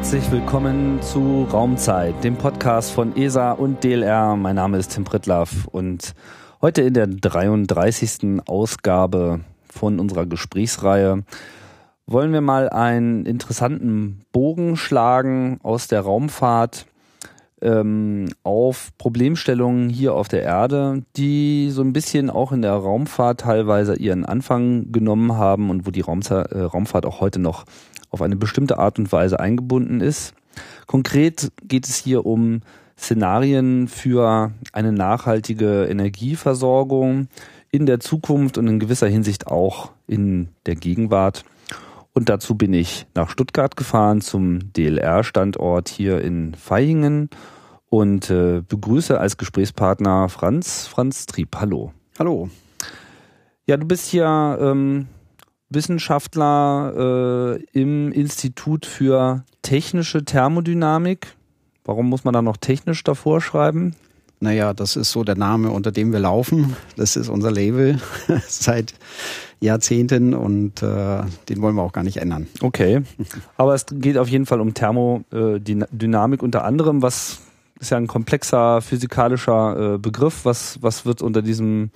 Herzlich willkommen zu Raumzeit, dem Podcast von ESA und DLR. Mein Name ist Tim Pritlaff und heute in der 33. Ausgabe von unserer Gesprächsreihe wollen wir mal einen interessanten Bogen schlagen aus der Raumfahrt ähm, auf Problemstellungen hier auf der Erde, die so ein bisschen auch in der Raumfahrt teilweise ihren Anfang genommen haben und wo die Raumza äh, Raumfahrt auch heute noch auf eine bestimmte Art und Weise eingebunden ist. Konkret geht es hier um Szenarien für eine nachhaltige Energieversorgung in der Zukunft und in gewisser Hinsicht auch in der Gegenwart. Und dazu bin ich nach Stuttgart gefahren zum DLR-Standort hier in Vaihingen und äh, begrüße als Gesprächspartner Franz, Franz Trieb. Hallo. Hallo. Ja, du bist hier ähm, Wissenschaftler äh, im Institut für technische Thermodynamik. Warum muss man da noch technisch davor schreiben? Naja, das ist so der Name, unter dem wir laufen. Das ist unser Label seit Jahrzehnten und äh, den wollen wir auch gar nicht ändern. Okay, aber es geht auf jeden Fall um Thermodynamik unter anderem. Was ist ja ein komplexer physikalischer äh, Begriff. Was, was wird unter diesem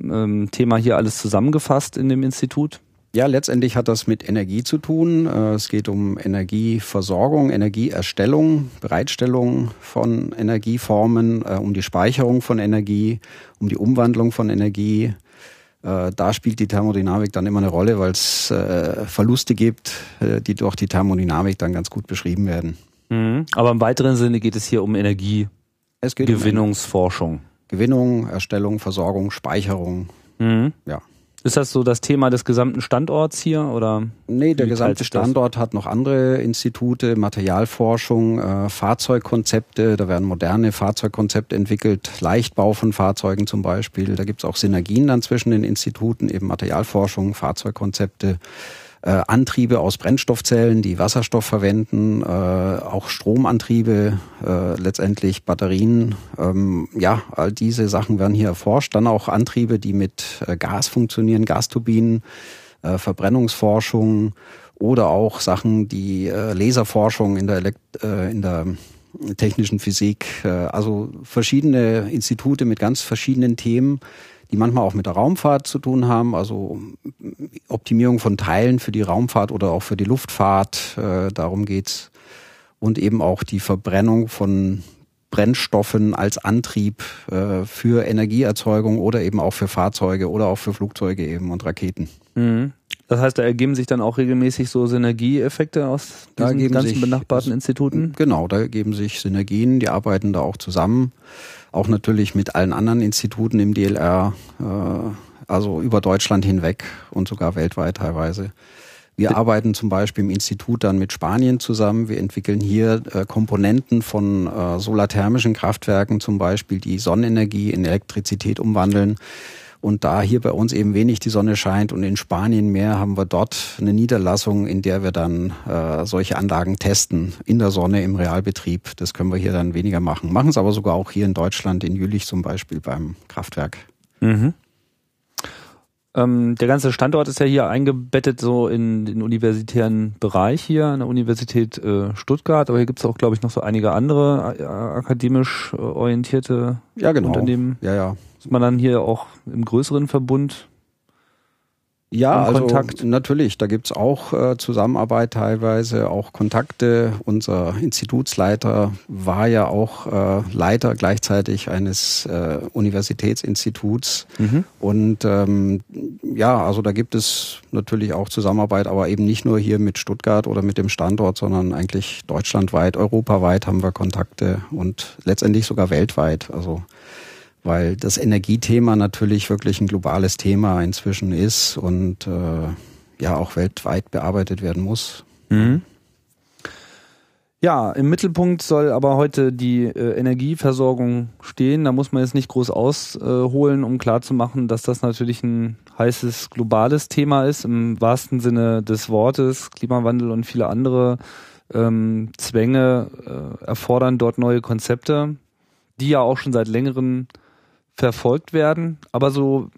ähm, Thema hier alles zusammengefasst in dem Institut? Ja, letztendlich hat das mit Energie zu tun. Äh, es geht um Energieversorgung, Energieerstellung, Bereitstellung von Energieformen, äh, um die Speicherung von Energie, um die Umwandlung von Energie. Äh, da spielt die Thermodynamik dann immer eine Rolle, weil es Verluste gibt, die durch die Thermodynamik dann ganz gut beschrieben werden. Mhm. Aber im weiteren Sinne geht es hier um Energiegewinnungsforschung. Um Gewinnung, Erstellung, Versorgung, Speicherung. Mhm. Ja. Ist das so das Thema des gesamten Standorts hier oder? Nee, der gesamte Standort hat noch andere Institute, Materialforschung, äh, Fahrzeugkonzepte, da werden moderne Fahrzeugkonzepte entwickelt, Leichtbau von Fahrzeugen zum Beispiel. Da gibt's auch Synergien dann zwischen den Instituten, eben Materialforschung, Fahrzeugkonzepte äh, Antriebe aus Brennstoffzellen, die Wasserstoff verwenden, äh, auch Stromantriebe, äh, letztendlich Batterien. Ähm, ja, all diese Sachen werden hier erforscht. Dann auch Antriebe, die mit äh, Gas funktionieren, Gasturbinen, äh, Verbrennungsforschung oder auch Sachen, die äh, Laserforschung in der, Elekt äh, in der technischen Physik, äh, also verschiedene Institute mit ganz verschiedenen Themen, die manchmal auch mit der Raumfahrt zu tun haben, also Optimierung von Teilen für die Raumfahrt oder auch für die Luftfahrt, äh, darum geht's. Und eben auch die Verbrennung von Brennstoffen als Antrieb äh, für Energieerzeugung oder eben auch für Fahrzeuge oder auch für Flugzeuge eben und Raketen. Mhm. Das heißt, da ergeben sich dann auch regelmäßig so Synergieeffekte aus diesen ganzen sich, benachbarten Instituten? Genau, da ergeben sich Synergien, die arbeiten da auch zusammen auch natürlich mit allen anderen Instituten im DLR, äh, also über Deutschland hinweg und sogar weltweit teilweise. Wir arbeiten zum Beispiel im Institut dann mit Spanien zusammen. Wir entwickeln hier äh, Komponenten von äh, solarthermischen Kraftwerken zum Beispiel, die Sonnenenergie in Elektrizität umwandeln. Und da hier bei uns eben wenig die Sonne scheint und in Spanien mehr, haben wir dort eine Niederlassung, in der wir dann äh, solche Anlagen testen in der Sonne im Realbetrieb. Das können wir hier dann weniger machen. Machen es aber sogar auch hier in Deutschland, in Jülich zum Beispiel beim Kraftwerk. Mhm. Ähm, der ganze Standort ist ja hier eingebettet so in den universitären Bereich hier an der Universität äh, Stuttgart, aber hier gibt es auch, glaube ich, noch so einige andere äh, akademisch äh, orientierte ja, genau. Unternehmen. Ja, ja. Ist man dann hier auch im größeren Verbund? Ja, also Kontakt? natürlich, da gibt's auch äh, Zusammenarbeit teilweise, auch Kontakte. Unser Institutsleiter war ja auch äh, Leiter gleichzeitig eines äh, Universitätsinstituts. Mhm. Und ähm, ja, also da gibt es natürlich auch Zusammenarbeit, aber eben nicht nur hier mit Stuttgart oder mit dem Standort, sondern eigentlich deutschlandweit, europaweit haben wir Kontakte und letztendlich sogar weltweit. Also weil das Energiethema natürlich wirklich ein globales Thema inzwischen ist und äh, ja auch weltweit bearbeitet werden muss. Mhm. Ja, im Mittelpunkt soll aber heute die äh, Energieversorgung stehen. Da muss man jetzt nicht groß ausholen, um klarzumachen, dass das natürlich ein heißes globales Thema ist, im wahrsten Sinne des Wortes. Klimawandel und viele andere ähm, Zwänge äh, erfordern dort neue Konzepte, die ja auch schon seit längerem verfolgt werden. Aber so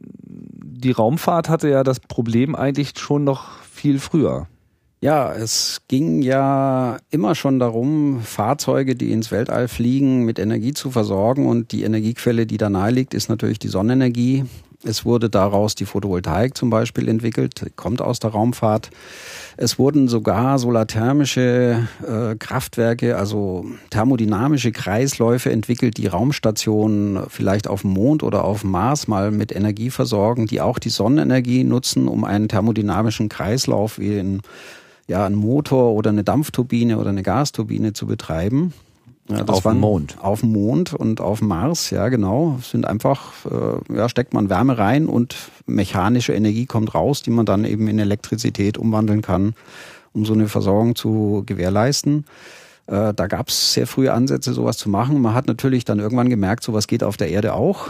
die Raumfahrt hatte ja das Problem eigentlich schon noch viel früher. Ja, es ging ja immer schon darum, Fahrzeuge, die ins Weltall fliegen, mit Energie zu versorgen. Und die Energiequelle, die da nahe liegt, ist natürlich die Sonnenenergie. Es wurde daraus die Photovoltaik zum Beispiel entwickelt, kommt aus der Raumfahrt. Es wurden sogar solarthermische äh, Kraftwerke, also thermodynamische Kreisläufe entwickelt, die Raumstationen vielleicht auf dem Mond oder auf dem Mars mal mit Energie versorgen, die auch die Sonnenenergie nutzen, um einen thermodynamischen Kreislauf wie ein, ja, ein Motor oder eine Dampfturbine oder eine Gasturbine zu betreiben. Ja, auf dem Mond. Auf dem Mond und auf Mars, ja genau. Sind einfach, äh, ja, steckt man Wärme rein und mechanische Energie kommt raus, die man dann eben in Elektrizität umwandeln kann, um so eine Versorgung zu gewährleisten. Äh, da gab es sehr frühe Ansätze, sowas zu machen. Man hat natürlich dann irgendwann gemerkt, sowas geht auf der Erde auch.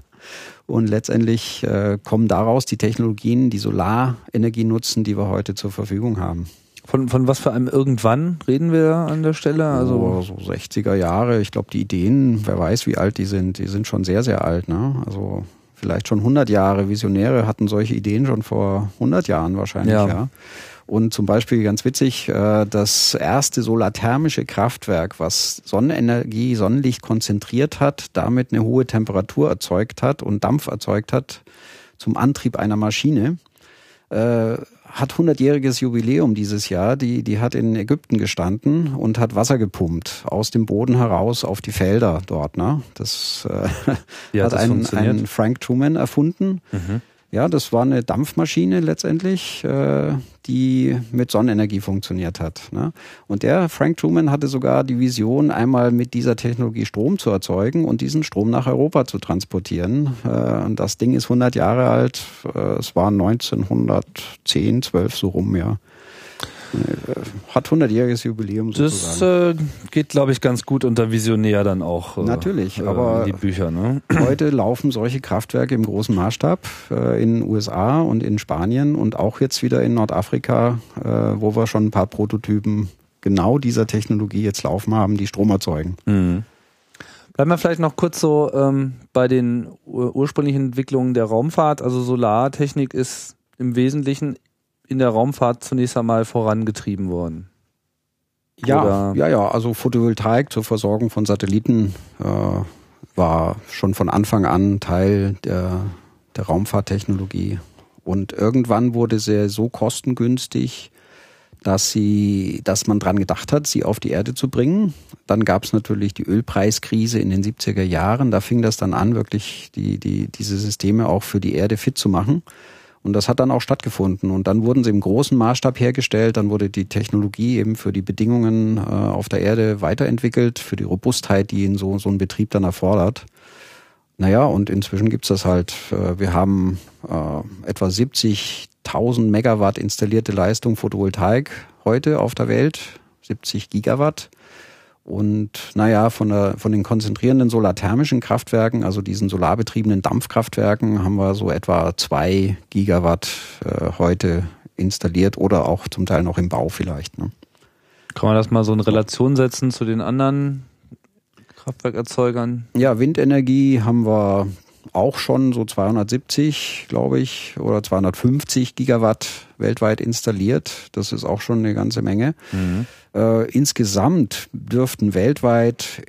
und letztendlich äh, kommen daraus die Technologien, die Solarenergie nutzen, die wir heute zur Verfügung haben. Von, von was für einem irgendwann reden wir an der Stelle? Also oh, so 60er Jahre. Ich glaube, die Ideen, wer weiß, wie alt die sind, die sind schon sehr, sehr alt. Ne? Also vielleicht schon 100 Jahre. Visionäre hatten solche Ideen schon vor 100 Jahren wahrscheinlich, ja. ja. Und zum Beispiel ganz witzig, äh, das erste solarthermische Kraftwerk, was Sonnenenergie, Sonnenlicht konzentriert hat, damit eine hohe Temperatur erzeugt hat und Dampf erzeugt hat zum Antrieb einer Maschine, äh, hat 100-jähriges Jubiläum dieses Jahr. Die, die hat in Ägypten gestanden und hat Wasser gepumpt aus dem Boden heraus auf die Felder dort. Ne? Das äh, hat das ein, ein Frank Truman erfunden. Mhm. Ja, das war eine Dampfmaschine letztendlich, äh, die mit Sonnenenergie funktioniert hat. Ne? Und der Frank Truman hatte sogar die Vision, einmal mit dieser Technologie Strom zu erzeugen und diesen Strom nach Europa zu transportieren. Äh, das Ding ist 100 Jahre alt. Äh, es war 1910, 12 so rum, ja. Äh, hat 100-jähriges Jubiläum sozusagen. Das äh, geht, glaube ich, ganz gut unter Visionär dann auch. Äh, Natürlich, äh, aber die Bücher. Ne? Heute laufen solche Kraftwerke im großen Maßstab äh, in den USA und in Spanien und auch jetzt wieder in Nordafrika, äh, wo wir schon ein paar Prototypen genau dieser Technologie jetzt laufen haben, die Strom erzeugen. Mhm. Bleiben wir vielleicht noch kurz so ähm, bei den ursprünglichen Entwicklungen der Raumfahrt. Also Solartechnik ist im Wesentlichen in der Raumfahrt zunächst einmal vorangetrieben worden. Ja, Oder? ja, ja. Also Photovoltaik zur Versorgung von Satelliten äh, war schon von Anfang an Teil der, der Raumfahrttechnologie. Und irgendwann wurde sie so kostengünstig, dass sie, dass man dran gedacht hat, sie auf die Erde zu bringen. Dann gab es natürlich die Ölpreiskrise in den 70er Jahren. Da fing das dann an, wirklich die, die, diese Systeme auch für die Erde fit zu machen. Und das hat dann auch stattgefunden. Und dann wurden sie im großen Maßstab hergestellt. Dann wurde die Technologie eben für die Bedingungen äh, auf der Erde weiterentwickelt, für die Robustheit, die in so, so ein Betrieb dann erfordert. Naja, und inzwischen gibt's das halt. Äh, wir haben äh, etwa 70.000 Megawatt installierte Leistung Photovoltaik heute auf der Welt, 70 Gigawatt. Und naja, von, der, von den konzentrierenden solarthermischen Kraftwerken, also diesen solarbetriebenen Dampfkraftwerken, haben wir so etwa zwei Gigawatt äh, heute installiert oder auch zum Teil noch im Bau vielleicht. Ne? Kann man das mal so in Relation setzen zu den anderen Kraftwerkerzeugern? Ja, Windenergie haben wir auch schon so 270, glaube ich, oder 250 Gigawatt weltweit installiert. Das ist auch schon eine ganze Menge. Mhm. Äh, insgesamt dürften weltweit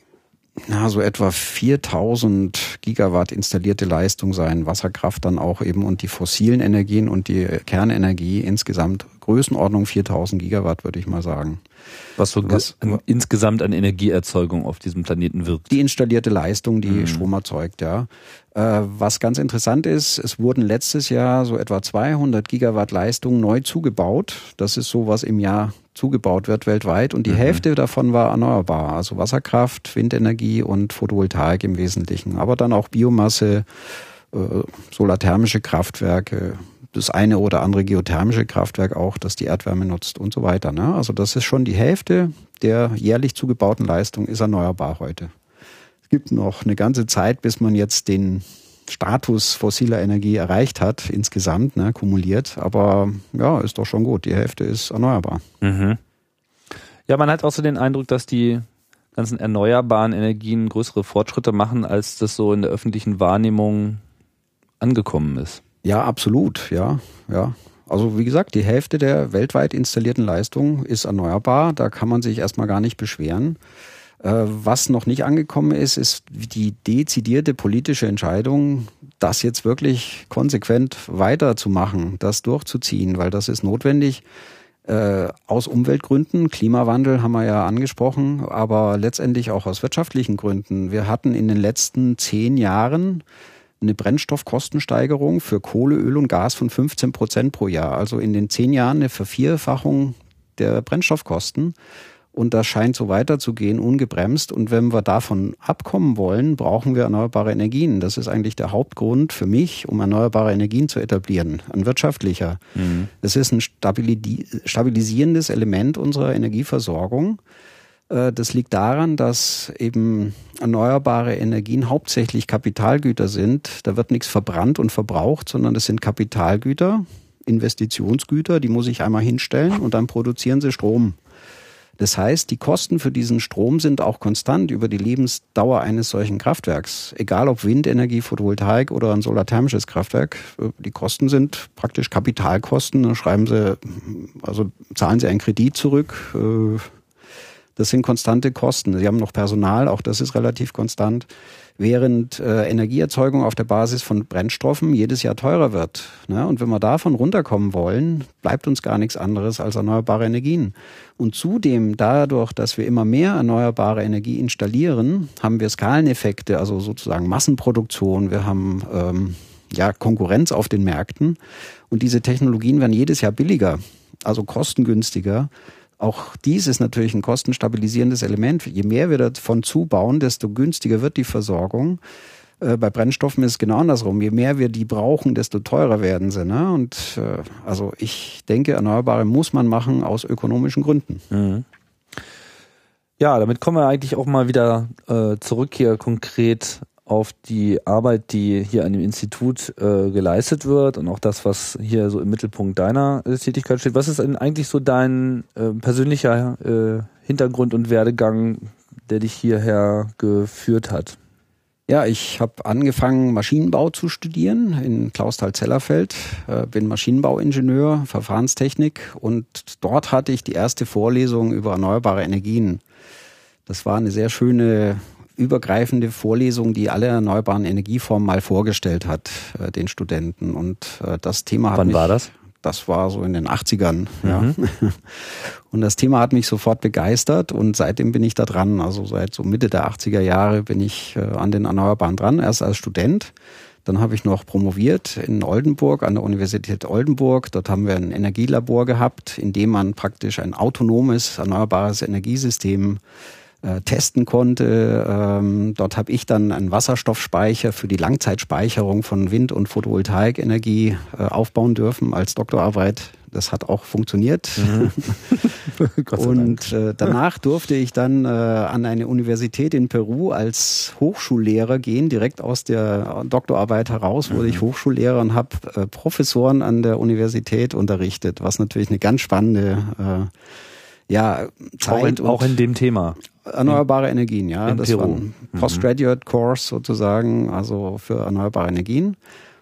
na, so etwa 4000 Gigawatt installierte Leistung sein. Wasserkraft dann auch eben und die fossilen Energien und die Kernenergie insgesamt Größenordnung 4000 Gigawatt, würde ich mal sagen. Was so Was, an, insgesamt an Energieerzeugung auf diesem Planeten wirkt. Die installierte Leistung, die mhm. Strom erzeugt, ja. Äh, was ganz interessant ist, es wurden letztes Jahr so etwa 200 Gigawatt Leistung neu zugebaut. Das ist so, was im Jahr zugebaut wird weltweit. Und die mhm. Hälfte davon war erneuerbar. Also Wasserkraft, Windenergie und Photovoltaik im Wesentlichen. Aber dann auch Biomasse, äh, solarthermische Kraftwerke, das eine oder andere geothermische Kraftwerk auch, das die Erdwärme nutzt und so weiter. Ne? Also das ist schon die Hälfte der jährlich zugebauten Leistung ist erneuerbar heute. Es gibt noch eine ganze Zeit, bis man jetzt den Status fossiler Energie erreicht hat, insgesamt, ne, kumuliert. Aber ja, ist doch schon gut. Die Hälfte ist erneuerbar. Mhm. Ja, man hat auch so den Eindruck, dass die ganzen erneuerbaren Energien größere Fortschritte machen, als das so in der öffentlichen Wahrnehmung angekommen ist. Ja, absolut, ja, ja. Also wie gesagt, die Hälfte der weltweit installierten Leistung ist erneuerbar. Da kann man sich erstmal gar nicht beschweren. Äh, was noch nicht angekommen ist, ist die dezidierte politische Entscheidung, das jetzt wirklich konsequent weiterzumachen, das durchzuziehen, weil das ist notwendig äh, aus Umweltgründen. Klimawandel haben wir ja angesprochen, aber letztendlich auch aus wirtschaftlichen Gründen. Wir hatten in den letzten zehn Jahren eine Brennstoffkostensteigerung für Kohle, Öl und Gas von 15 Prozent pro Jahr. Also in den zehn Jahren eine Vervierfachung der Brennstoffkosten. Und das scheint so weiterzugehen, ungebremst. Und wenn wir davon abkommen wollen, brauchen wir erneuerbare Energien. Das ist eigentlich der Hauptgrund für mich, um erneuerbare Energien zu etablieren, ein wirtschaftlicher. Mhm. Es ist ein stabilisierendes Element unserer Energieversorgung. Äh, das liegt daran, dass eben erneuerbare Energien hauptsächlich Kapitalgüter sind. Da wird nichts verbrannt und verbraucht, sondern das sind Kapitalgüter, Investitionsgüter, die muss ich einmal hinstellen und dann produzieren sie Strom. Das heißt, die Kosten für diesen Strom sind auch konstant über die Lebensdauer eines solchen Kraftwerks. Egal ob Windenergie, Photovoltaik oder ein solarthermisches Kraftwerk. Die Kosten sind praktisch Kapitalkosten. Dann schreiben sie, also zahlen sie einen Kredit zurück. Das sind konstante Kosten. Sie haben noch Personal, auch das ist relativ konstant während äh, Energieerzeugung auf der Basis von Brennstoffen jedes Jahr teurer wird. Ne? Und wenn wir davon runterkommen wollen, bleibt uns gar nichts anderes als erneuerbare Energien. Und zudem dadurch, dass wir immer mehr erneuerbare Energie installieren, haben wir Skaleneffekte, also sozusagen Massenproduktion. Wir haben ähm, ja Konkurrenz auf den Märkten und diese Technologien werden jedes Jahr billiger, also kostengünstiger. Auch dies ist natürlich ein kostenstabilisierendes Element. Je mehr wir davon zubauen, desto günstiger wird die Versorgung. Äh, bei Brennstoffen ist es genau andersrum. Je mehr wir die brauchen, desto teurer werden sie. Ne? Und äh, also ich denke, Erneuerbare muss man machen aus ökonomischen Gründen. Mhm. Ja, damit kommen wir eigentlich auch mal wieder äh, zurück hier konkret auf die Arbeit, die hier an dem Institut äh, geleistet wird und auch das, was hier so im Mittelpunkt deiner äh, Tätigkeit steht. Was ist denn eigentlich so dein äh, persönlicher äh, Hintergrund und Werdegang, der dich hierher geführt hat? Ja, ich habe angefangen, Maschinenbau zu studieren in Klausthal-Zellerfeld, äh, bin Maschinenbauingenieur, Verfahrenstechnik und dort hatte ich die erste Vorlesung über erneuerbare Energien. Das war eine sehr schöne übergreifende Vorlesung, die alle erneuerbaren Energieformen mal vorgestellt hat, äh, den Studenten. Und äh, das Thema hat Wann mich, war das? Das war so in den 80ern. Mhm. Ja. Und das Thema hat mich sofort begeistert und seitdem bin ich da dran. Also seit so Mitte der 80er Jahre bin ich äh, an den Erneuerbaren dran, erst als Student. Dann habe ich noch promoviert in Oldenburg, an der Universität Oldenburg. Dort haben wir ein Energielabor gehabt, in dem man praktisch ein autonomes, erneuerbares Energiesystem äh, testen konnte. Ähm, dort habe ich dann einen Wasserstoffspeicher für die Langzeitspeicherung von Wind- und Photovoltaikenergie äh, aufbauen dürfen als Doktorarbeit. Das hat auch funktioniert. Mhm. und äh, danach durfte ich dann äh, an eine Universität in Peru als Hochschullehrer gehen. Direkt aus der Doktorarbeit heraus wurde mhm. ich Hochschullehrer und habe äh, Professoren an der Universität unterrichtet, was natürlich eine ganz spannende äh, ja, Zeit auch in, auch in dem Thema. Erneuerbare Energien, ja. In das Peru. war ein mhm. Postgraduate Course sozusagen, also für erneuerbare Energien.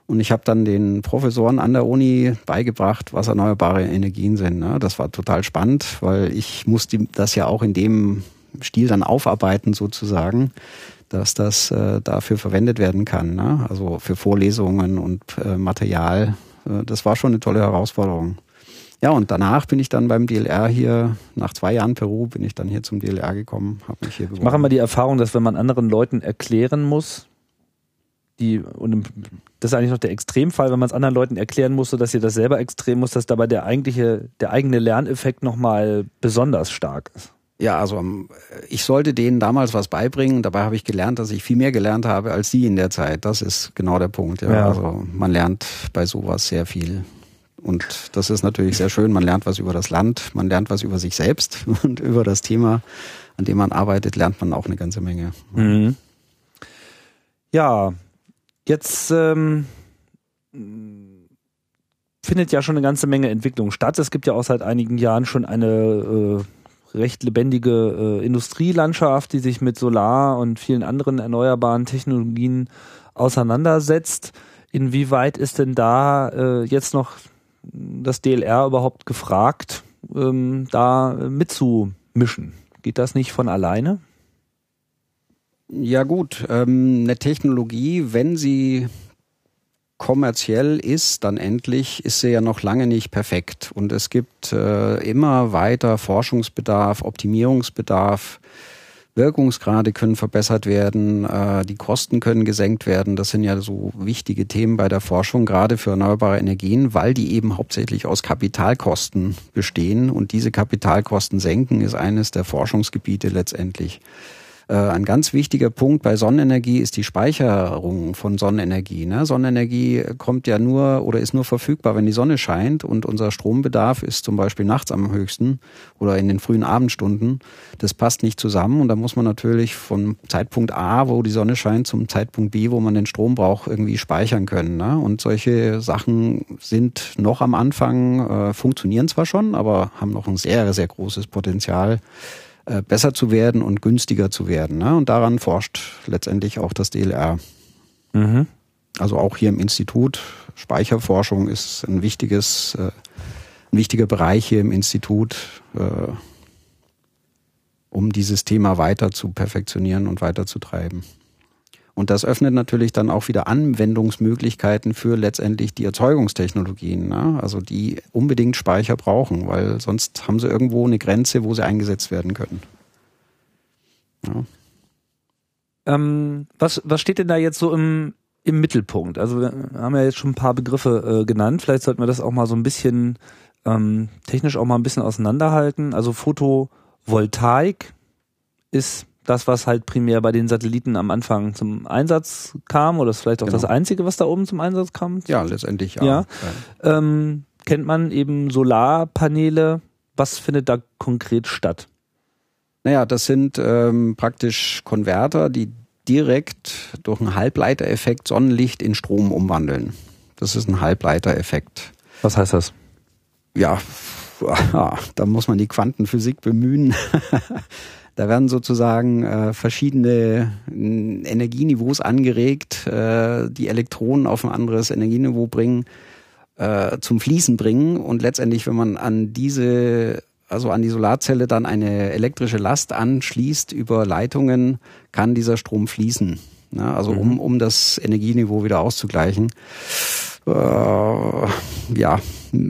Und ich habe dann den Professoren an der Uni beigebracht, was erneuerbare Energien sind. Ne? Das war total spannend, weil ich musste das ja auch in dem Stil dann aufarbeiten sozusagen, dass das äh, dafür verwendet werden kann. Ne? Also für Vorlesungen und äh, Material. Äh, das war schon eine tolle Herausforderung. Ja, und danach bin ich dann beim DLR hier, nach zwei Jahren Peru, bin ich dann hier zum DLR gekommen, habe mich hier beworben. Ich mache immer die Erfahrung, dass wenn man anderen Leuten erklären muss, die, und das ist eigentlich noch der Extremfall, wenn man es anderen Leuten erklären musste, dass ihr das selber extrem muss, dass dabei der eigentliche, der eigene Lerneffekt nochmal besonders stark ist. Ja, also ähm, ich sollte denen damals was beibringen. Dabei habe ich gelernt, dass ich viel mehr gelernt habe als sie in der Zeit. Das ist genau der Punkt. Ja. ja. Also man lernt bei sowas sehr viel. Und das ist natürlich sehr schön. Man lernt was über das Land, man lernt was über sich selbst und über das Thema, an dem man arbeitet, lernt man auch eine ganze Menge. Mhm. Ja, jetzt ähm, findet ja schon eine ganze Menge Entwicklung statt. Es gibt ja auch seit einigen Jahren schon eine äh, recht lebendige äh, Industrielandschaft, die sich mit Solar und vielen anderen erneuerbaren Technologien auseinandersetzt. Inwieweit ist denn da äh, jetzt noch das DLR überhaupt gefragt, ähm, da mitzumischen? Geht das nicht von alleine? Ja gut, ähm, eine Technologie, wenn sie kommerziell ist, dann endlich, ist sie ja noch lange nicht perfekt. Und es gibt äh, immer weiter Forschungsbedarf, Optimierungsbedarf. Wirkungsgrade können verbessert werden, äh, die Kosten können gesenkt werden. Das sind ja so wichtige Themen bei der Forschung, gerade für erneuerbare Energien, weil die eben hauptsächlich aus Kapitalkosten bestehen. Und diese Kapitalkosten senken ist eines der Forschungsgebiete letztendlich. Äh, ein ganz wichtiger Punkt bei Sonnenenergie ist die Speicherung von Sonnenenergie. Ne? Sonnenenergie kommt ja nur oder ist nur verfügbar, wenn die Sonne scheint und unser Strombedarf ist zum Beispiel nachts am höchsten oder in den frühen Abendstunden. Das passt nicht zusammen und da muss man natürlich vom Zeitpunkt A, wo die Sonne scheint, zum Zeitpunkt B, wo man den Strom braucht, irgendwie speichern können. Ne? Und solche Sachen sind noch am Anfang, äh, funktionieren zwar schon, aber haben noch ein sehr, sehr großes Potenzial äh, besser zu werden und günstiger zu werden. Ne? Und daran forscht letztendlich auch das DLR. Mhm. Also auch hier im Institut. Speicherforschung ist ein wichtiges, äh, ein wichtiger Bereich hier im Institut, äh, um dieses Thema weiter zu perfektionieren und weiter zu treiben. Und das öffnet natürlich dann auch wieder Anwendungsmöglichkeiten für letztendlich die Erzeugungstechnologien, ne? also die unbedingt Speicher brauchen, weil sonst haben sie irgendwo eine Grenze, wo sie eingesetzt werden können. Ja. Ähm, was, was steht denn da jetzt so im, im Mittelpunkt? Also wir haben ja jetzt schon ein paar Begriffe äh, genannt, vielleicht sollten wir das auch mal so ein bisschen ähm, technisch auch mal ein bisschen auseinanderhalten. Also Photovoltaik ist das, was halt primär bei den Satelliten am Anfang zum Einsatz kam, oder ist vielleicht auch genau. das Einzige, was da oben zum Einsatz kam? Ja, letztendlich ja. ja. ja. Ähm, kennt man eben Solarpaneele. Was findet da konkret statt? Naja, das sind ähm, praktisch Konverter, die direkt durch einen Halbleitereffekt Sonnenlicht in Strom umwandeln. Das ist ein Halbleitereffekt. Was heißt das? Ja, da muss man die Quantenphysik bemühen. Da werden sozusagen äh, verschiedene äh, Energieniveaus angeregt, äh, die Elektronen auf ein anderes Energieniveau bringen, äh, zum Fließen bringen. Und letztendlich, wenn man an diese, also an die Solarzelle dann eine elektrische Last anschließt über Leitungen, kann dieser Strom fließen. Ja, also mhm. um, um das Energieniveau wieder auszugleichen. Äh, ja.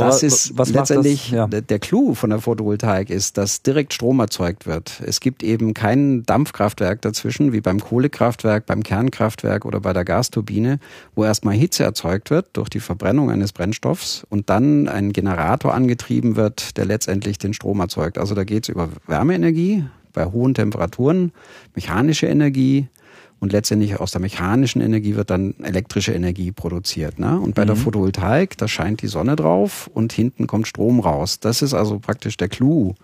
Aber das ist was letztendlich das? Ja. der Clou von der Photovoltaik ist, dass direkt Strom erzeugt wird. Es gibt eben kein Dampfkraftwerk dazwischen, wie beim Kohlekraftwerk, beim Kernkraftwerk oder bei der Gasturbine, wo erstmal Hitze erzeugt wird durch die Verbrennung eines Brennstoffs und dann ein Generator angetrieben wird, der letztendlich den Strom erzeugt. Also da geht es über Wärmeenergie bei hohen Temperaturen, mechanische Energie, und letztendlich aus der mechanischen Energie wird dann elektrische Energie produziert. Ne? Und bei mhm. der Photovoltaik, da scheint die Sonne drauf und hinten kommt Strom raus. Das ist also praktisch der Clou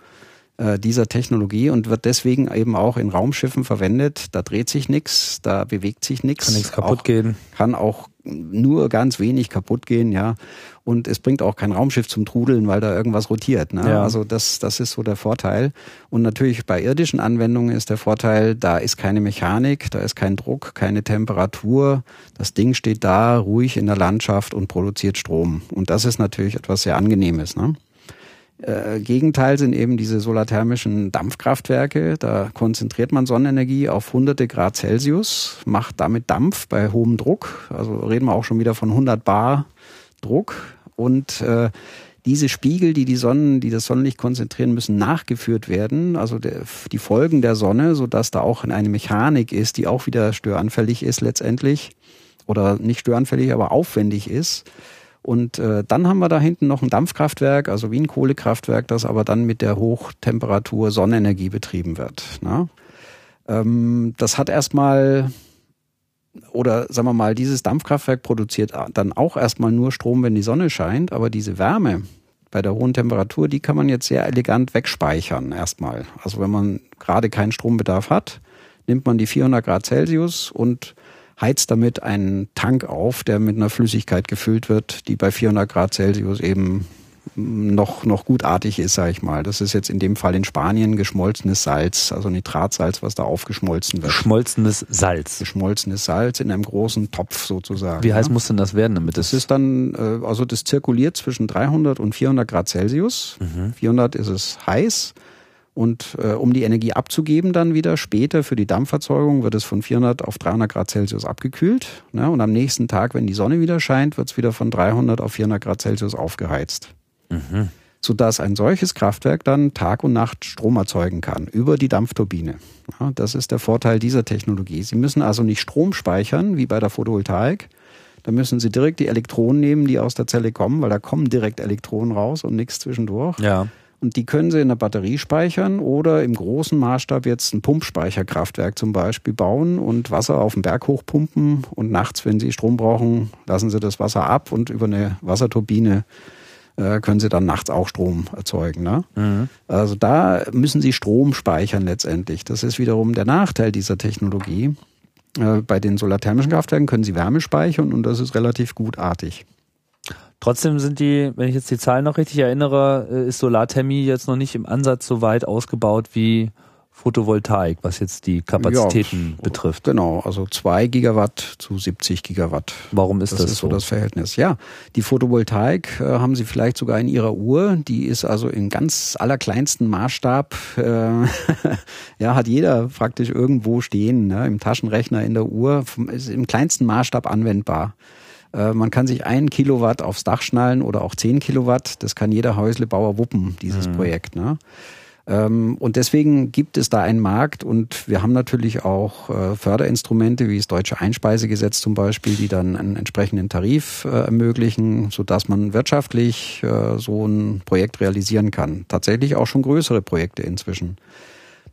äh, dieser Technologie und wird deswegen eben auch in Raumschiffen verwendet. Da dreht sich nichts, da bewegt sich nichts. Kann nichts kaputt auch, gehen. Kann auch nur ganz wenig kaputt gehen, ja. Und es bringt auch kein Raumschiff zum Trudeln, weil da irgendwas rotiert. Ne? Ja. Also das, das ist so der Vorteil. Und natürlich bei irdischen Anwendungen ist der Vorteil, da ist keine Mechanik, da ist kein Druck, keine Temperatur. Das Ding steht da ruhig in der Landschaft und produziert Strom. Und das ist natürlich etwas sehr Angenehmes. Ne? Äh, Gegenteil sind eben diese solarthermischen Dampfkraftwerke. Da konzentriert man Sonnenenergie auf hunderte Grad Celsius, macht damit Dampf bei hohem Druck. Also reden wir auch schon wieder von 100 Bar Druck. Und äh, diese Spiegel, die die Sonnen, die das Sonnenlicht konzentrieren, müssen nachgeführt werden. Also der, die Folgen der Sonne, so dass da auch eine Mechanik ist, die auch wieder störanfällig ist letztendlich oder nicht störanfällig, aber aufwendig ist. Und äh, dann haben wir da hinten noch ein Dampfkraftwerk, also wie ein Kohlekraftwerk, das aber dann mit der Hochtemperatur Sonnenenergie betrieben wird. Ne? Ähm, das hat erstmal, oder sagen wir mal, dieses Dampfkraftwerk produziert dann auch erstmal nur Strom, wenn die Sonne scheint, aber diese Wärme bei der hohen Temperatur, die kann man jetzt sehr elegant wegspeichern erstmal. Also wenn man gerade keinen Strombedarf hat, nimmt man die 400 Grad Celsius und heizt damit einen Tank auf, der mit einer Flüssigkeit gefüllt wird, die bei 400 Grad Celsius eben noch, noch gutartig ist, sage ich mal. Das ist jetzt in dem Fall in Spanien geschmolzenes Salz, also Nitratsalz, was da aufgeschmolzen wird. Geschmolzenes Salz. Geschmolzenes Salz in einem großen Topf sozusagen. Wie heiß ja? muss denn das werden, damit das? Das ist dann, äh, also das zirkuliert zwischen 300 und 400 Grad Celsius. Mhm. 400 ist es heiß. Und äh, um die Energie abzugeben dann wieder später für die Dampferzeugung, wird es von 400 auf 300 Grad Celsius abgekühlt. Ne? Und am nächsten Tag, wenn die Sonne wieder scheint, wird es wieder von 300 auf 400 Grad Celsius aufgeheizt. Mhm. Sodass ein solches Kraftwerk dann Tag und Nacht Strom erzeugen kann über die Dampfturbine. Ja, das ist der Vorteil dieser Technologie. Sie müssen also nicht Strom speichern wie bei der Photovoltaik. Da müssen Sie direkt die Elektronen nehmen, die aus der Zelle kommen, weil da kommen direkt Elektronen raus und nichts zwischendurch. Ja. Und die können Sie in der Batterie speichern oder im großen Maßstab jetzt ein Pumpspeicherkraftwerk zum Beispiel bauen und Wasser auf den Berg hochpumpen. Und nachts, wenn Sie Strom brauchen, lassen Sie das Wasser ab und über eine Wasserturbine äh, können Sie dann nachts auch Strom erzeugen. Ne? Mhm. Also da müssen Sie Strom speichern letztendlich. Das ist wiederum der Nachteil dieser Technologie. Äh, bei den solarthermischen Kraftwerken können Sie Wärme speichern und das ist relativ gutartig. Trotzdem sind die, wenn ich jetzt die Zahlen noch richtig erinnere, äh, ist Solarthermie jetzt noch nicht im Ansatz so weit ausgebaut wie Photovoltaik, was jetzt die Kapazitäten ja, betrifft. Genau, also zwei Gigawatt zu 70 Gigawatt. Warum ist das, das ist so? das Verhältnis? Ja, die Photovoltaik äh, haben Sie vielleicht sogar in Ihrer Uhr. Die ist also im ganz allerkleinsten Maßstab. Äh, ja, hat jeder praktisch irgendwo stehen, ne, im Taschenrechner, in der Uhr, ist im kleinsten Maßstab anwendbar. Äh, man kann sich ein Kilowatt aufs Dach schnallen oder auch zehn Kilowatt. Das kann jeder Häuslebauer wuppen, dieses mhm. Projekt. Ne? Ähm, und deswegen gibt es da einen Markt und wir haben natürlich auch äh, Förderinstrumente wie das Deutsche Einspeisegesetz zum Beispiel, die dann einen entsprechenden Tarif äh, ermöglichen, sodass man wirtschaftlich so ein Projekt realisieren kann. Tatsächlich auch schon größere Projekte inzwischen.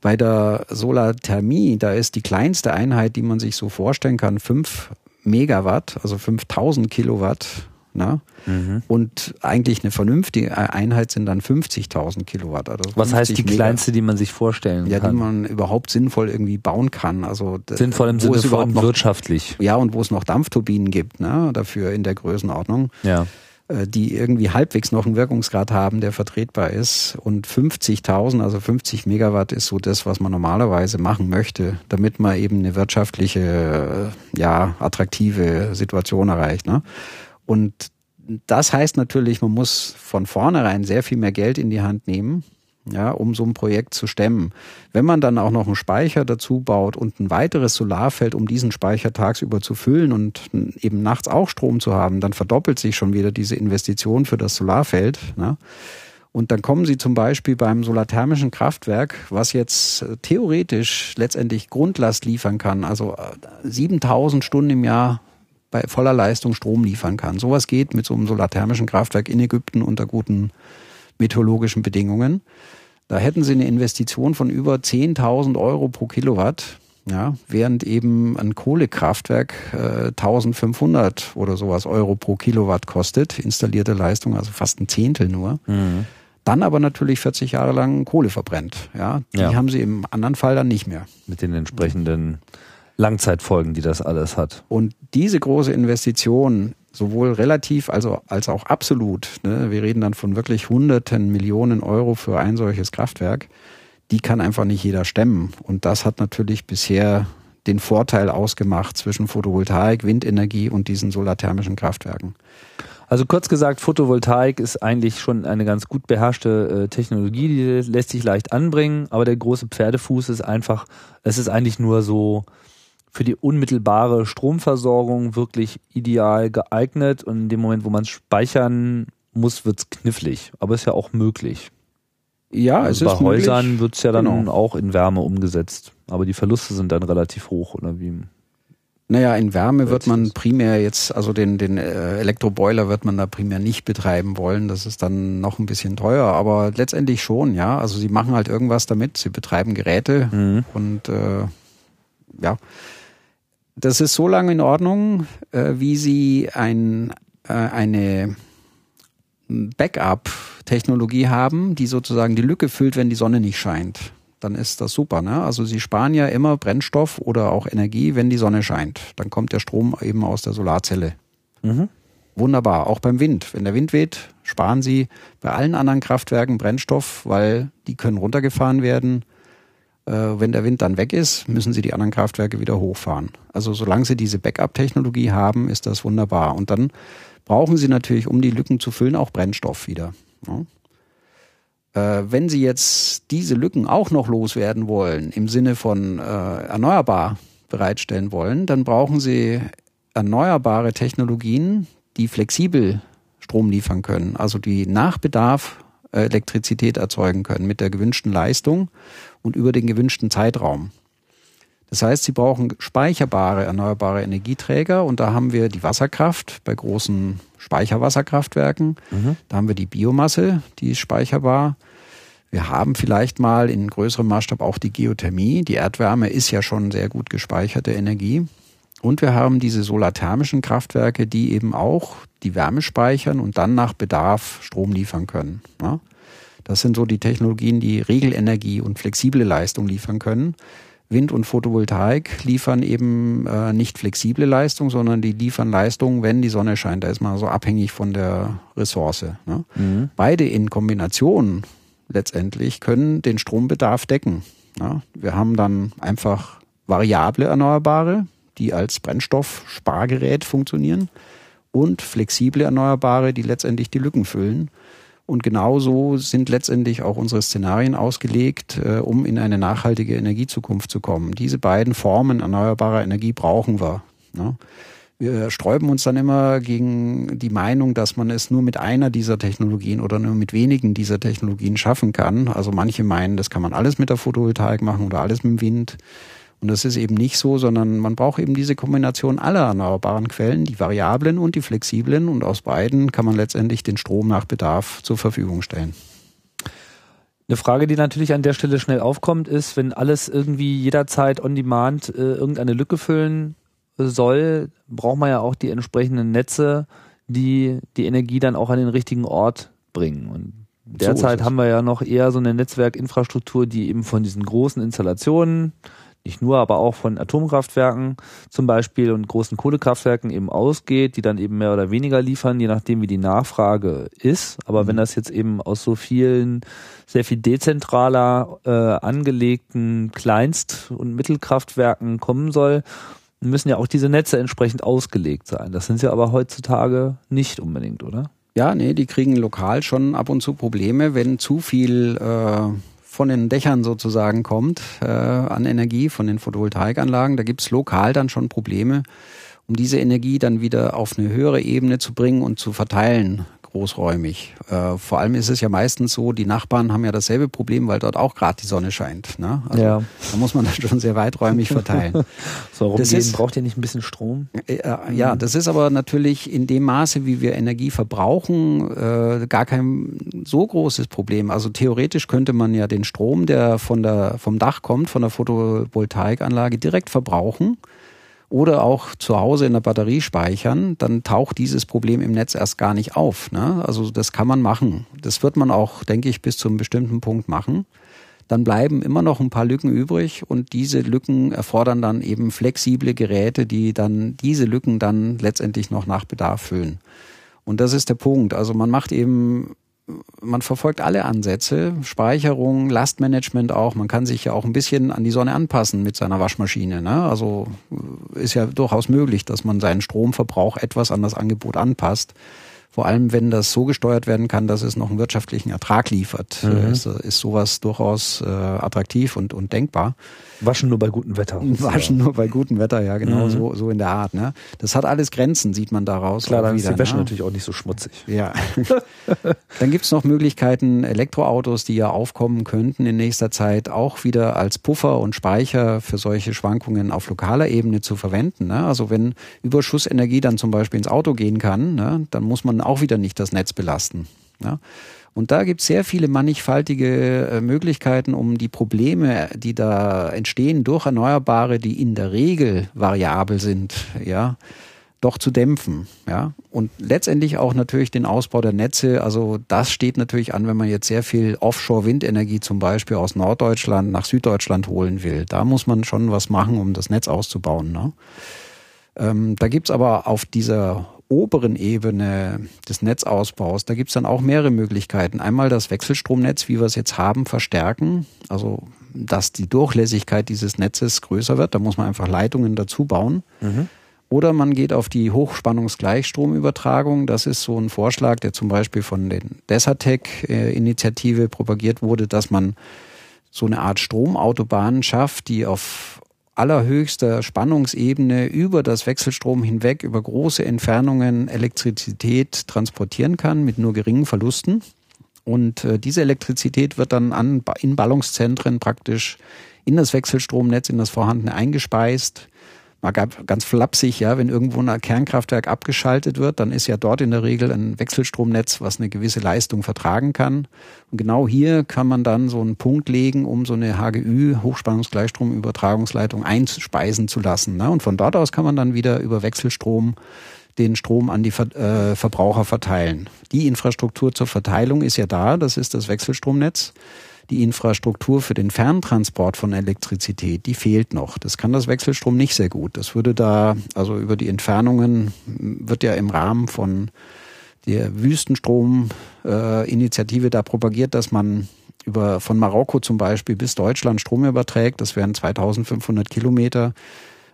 Bei der Solarthermie, da ist die kleinste Einheit, die man sich so vorstellen kann, fünf Megawatt, also 5000 Kilowatt. Ne? Mhm. Und eigentlich eine vernünftige Einheit sind dann 50.000 Kilowatt. Also Was heißt die Mega kleinste, die man sich vorstellen ja, kann? Ja, die man überhaupt sinnvoll irgendwie bauen kann. Also sinnvoll im Sinne von wirtschaftlich. Ja, und wo es noch Dampfturbinen gibt, ne, dafür in der Größenordnung. Ja. Äh, die irgendwie halbwegs noch einen Wirkungsgrad haben, der vertretbar ist. Und 50.000, also 50 Megawatt ist so das, was man normalerweise machen möchte, damit man eben eine wirtschaftliche, äh, ja, attraktive Situation erreicht. Ne? Und das heißt natürlich, man muss von vornherein sehr viel mehr Geld in die Hand nehmen ja, um so ein Projekt zu stemmen. Wenn man dann auch noch einen Speicher dazu baut und ein weiteres Solarfeld, um diesen Speicher tagsüber zu füllen und eben nachts auch Strom zu haben, dann verdoppelt sich schon wieder diese Investition für das Solarfeld. Ne? Und dann kommen Sie zum Beispiel beim solarthermischen Kraftwerk, was jetzt äh, theoretisch letztendlich Grundlast liefern kann, also 7000 äh, Stunden im Jahr bei voller Leistung Strom liefern kann. Sowas geht mit so einem solarthermischen Kraftwerk in Ägypten unter guten meteorologischen Bedingungen. Da hätten sie eine Investition von über 10.000 Euro pro Kilowatt, ja, während eben ein Kohlekraftwerk äh, 1500 oder sowas Euro pro Kilowatt kostet, installierte Leistung, also fast ein Zehntel nur. Mhm. Dann aber natürlich 40 Jahre lang Kohle verbrennt. Ja, die ja. haben sie im anderen Fall dann nicht mehr. Mit den entsprechenden Langzeitfolgen, die das alles hat. Und diese große Investition sowohl relativ also als auch absolut, ne, wir reden dann von wirklich hunderten Millionen Euro für ein solches Kraftwerk, die kann einfach nicht jeder stemmen. Und das hat natürlich bisher den Vorteil ausgemacht zwischen Photovoltaik, Windenergie und diesen solarthermischen Kraftwerken. Also kurz gesagt, Photovoltaik ist eigentlich schon eine ganz gut beherrschte äh, Technologie, die lässt sich leicht anbringen, aber der große Pferdefuß ist einfach, es ist eigentlich nur so für die unmittelbare Stromversorgung wirklich ideal geeignet und in dem Moment, wo man es speichern muss, wird es knifflig. Aber ist ja auch möglich. Ja, also es bei ist Häusern wird es ja dann genau. auch in Wärme umgesetzt. Aber die Verluste sind dann relativ hoch, oder wie? Naja, in Wärme wird man primär jetzt, also den, den äh, Elektroboiler wird man da primär nicht betreiben wollen. Das ist dann noch ein bisschen teuer, aber letztendlich schon, ja. Also sie machen halt irgendwas damit, sie betreiben Geräte mhm. und äh, ja, das ist so lange in Ordnung, äh, wie Sie ein, äh, eine Backup-Technologie haben, die sozusagen die Lücke füllt, wenn die Sonne nicht scheint. Dann ist das super. Ne? Also Sie sparen ja immer Brennstoff oder auch Energie, wenn die Sonne scheint. Dann kommt der Strom eben aus der Solarzelle. Mhm. Wunderbar, auch beim Wind. Wenn der Wind weht, sparen Sie bei allen anderen Kraftwerken Brennstoff, weil die können runtergefahren werden. Äh, wenn der Wind dann weg ist, müssen Sie die anderen Kraftwerke wieder hochfahren. Also solange Sie diese Backup-Technologie haben, ist das wunderbar. Und dann brauchen Sie natürlich, um die Lücken zu füllen, auch Brennstoff wieder. Ja. Äh, wenn Sie jetzt diese Lücken auch noch loswerden wollen, im Sinne von äh, erneuerbar bereitstellen wollen, dann brauchen Sie erneuerbare Technologien, die flexibel Strom liefern können, also die nach Bedarf Elektrizität erzeugen können mit der gewünschten Leistung und über den gewünschten Zeitraum. Das heißt, sie brauchen speicherbare erneuerbare Energieträger und da haben wir die Wasserkraft bei großen Speicherwasserkraftwerken. Mhm. Da haben wir die Biomasse, die ist speicherbar. Wir haben vielleicht mal in größerem Maßstab auch die Geothermie. Die Erdwärme ist ja schon sehr gut gespeicherte Energie. Und wir haben diese solarthermischen Kraftwerke, die eben auch die Wärme speichern und dann nach Bedarf Strom liefern können. Das sind so die Technologien, die Regelenergie und flexible Leistung liefern können. Wind und Photovoltaik liefern eben äh, nicht flexible Leistung, sondern die liefern Leistung, wenn die Sonne scheint. Da ist man so abhängig von der Ressource. Ne? Mhm. Beide in Kombination letztendlich können den Strombedarf decken. Ja? Wir haben dann einfach variable Erneuerbare, die als Brennstoffspargerät funktionieren und flexible Erneuerbare, die letztendlich die Lücken füllen. Und genauso sind letztendlich auch unsere Szenarien ausgelegt, äh, um in eine nachhaltige Energiezukunft zu kommen. Diese beiden Formen erneuerbarer Energie brauchen wir. Ne? Wir sträuben uns dann immer gegen die Meinung, dass man es nur mit einer dieser Technologien oder nur mit wenigen dieser Technologien schaffen kann. Also manche meinen, das kann man alles mit der Photovoltaik machen oder alles mit dem Wind. Und das ist eben nicht so, sondern man braucht eben diese Kombination aller erneuerbaren Quellen, die variablen und die flexiblen. Und aus beiden kann man letztendlich den Strom nach Bedarf zur Verfügung stellen. Eine Frage, die natürlich an der Stelle schnell aufkommt, ist, wenn alles irgendwie jederzeit on demand äh, irgendeine Lücke füllen soll, braucht man ja auch die entsprechenden Netze, die die Energie dann auch an den richtigen Ort bringen. Und derzeit so haben wir ja noch eher so eine Netzwerkinfrastruktur, die eben von diesen großen Installationen nicht nur, aber auch von Atomkraftwerken zum Beispiel und großen Kohlekraftwerken eben ausgeht, die dann eben mehr oder weniger liefern, je nachdem wie die Nachfrage ist. Aber mhm. wenn das jetzt eben aus so vielen sehr viel dezentraler äh, angelegten Kleinst- und Mittelkraftwerken kommen soll, müssen ja auch diese Netze entsprechend ausgelegt sein. Das sind sie aber heutzutage nicht unbedingt, oder? Ja, nee, die kriegen lokal schon ab und zu Probleme, wenn zu viel äh, von den Dächern sozusagen kommt äh, an Energie, von den Photovoltaikanlagen. Da gibt's lokal dann schon Probleme, um diese Energie dann wieder auf eine höhere Ebene zu bringen und zu verteilen großräumig. Äh, vor allem ist es ja meistens so, die Nachbarn haben ja dasselbe Problem, weil dort auch gerade die Sonne scheint. Ne? Also ja. Da muss man das schon sehr weiträumig verteilen. so rumgehen, ist, braucht ihr nicht ein bisschen Strom? Äh, äh, ja, das ist aber natürlich in dem Maße, wie wir Energie verbrauchen, äh, gar kein so großes Problem. Also theoretisch könnte man ja den Strom, der von der, vom Dach kommt, von der Photovoltaikanlage direkt verbrauchen oder auch zu Hause in der Batterie speichern, dann taucht dieses Problem im Netz erst gar nicht auf. Ne? Also das kann man machen. Das wird man auch, denke ich, bis zu einem bestimmten Punkt machen. Dann bleiben immer noch ein paar Lücken übrig und diese Lücken erfordern dann eben flexible Geräte, die dann diese Lücken dann letztendlich noch nach Bedarf füllen. Und das ist der Punkt. Also man macht eben man verfolgt alle Ansätze, Speicherung, Lastmanagement auch. Man kann sich ja auch ein bisschen an die Sonne anpassen mit seiner Waschmaschine. Ne? Also ist ja durchaus möglich, dass man seinen Stromverbrauch etwas an das Angebot anpasst. Vor allem, wenn das so gesteuert werden kann, dass es noch einen wirtschaftlichen Ertrag liefert, mhm. ist, ist sowas durchaus äh, attraktiv und, und denkbar. Waschen nur bei gutem Wetter. Waschen ja. nur bei gutem Wetter, ja, genau, mhm. so, so in der Art. Ne? Das hat alles Grenzen, sieht man daraus. Klar, dann wieder, ist die Wäsche ne? natürlich auch nicht so schmutzig. Ja. dann gibt's noch Möglichkeiten, Elektroautos, die ja aufkommen könnten in nächster Zeit, auch wieder als Puffer und Speicher für solche Schwankungen auf lokaler Ebene zu verwenden. Ne? Also wenn Überschussenergie dann zum Beispiel ins Auto gehen kann, ne, dann muss man auch wieder nicht das Netz belasten. Ja? Und da gibt es sehr viele mannigfaltige äh, Möglichkeiten, um die Probleme, die da entstehen durch Erneuerbare, die in der Regel variabel sind, ja, doch zu dämpfen, ja. Und letztendlich auch natürlich den Ausbau der Netze. Also das steht natürlich an, wenn man jetzt sehr viel Offshore-Windenergie zum Beispiel aus Norddeutschland nach Süddeutschland holen will. Da muss man schon was machen, um das Netz auszubauen. Ne? Ähm, da gibt's aber auf dieser oberen Ebene des Netzausbaus, da gibt's dann auch mehrere Möglichkeiten. Einmal das Wechselstromnetz, wie wir es jetzt haben, verstärken, also dass die Durchlässigkeit dieses Netzes größer wird. Da muss man einfach Leitungen dazu bauen. Mhm. Oder man geht auf die Hochspannungsgleichstromübertragung. Das ist so ein Vorschlag, der zum Beispiel von den Desatec-Initiative propagiert wurde, dass man so eine Art Stromautobahn schafft, die auf allerhöchster Spannungsebene über das Wechselstrom hinweg über große Entfernungen Elektrizität transportieren kann mit nur geringen Verlusten. Und äh, diese Elektrizität wird dann an, in Ballungszentren praktisch in das Wechselstromnetz, in das vorhandene eingespeist mal ganz flapsig, ja, wenn irgendwo ein Kernkraftwerk abgeschaltet wird, dann ist ja dort in der Regel ein Wechselstromnetz, was eine gewisse Leistung vertragen kann. Und genau hier kann man dann so einen Punkt legen, um so eine HGÜ, Hochspannungsgleichstromübertragungsleitung, einspeisen zu lassen. Ne? Und von dort aus kann man dann wieder über Wechselstrom den Strom an die Ver äh, Verbraucher verteilen. Die Infrastruktur zur Verteilung ist ja da, das ist das Wechselstromnetz die Infrastruktur für den Ferntransport von Elektrizität, die fehlt noch. Das kann das Wechselstrom nicht sehr gut. Das würde da, also über die Entfernungen wird ja im Rahmen von der Wüstenstrom-Initiative äh, da propagiert, dass man über von Marokko zum Beispiel bis Deutschland Strom überträgt. Das wären 2500 Kilometer.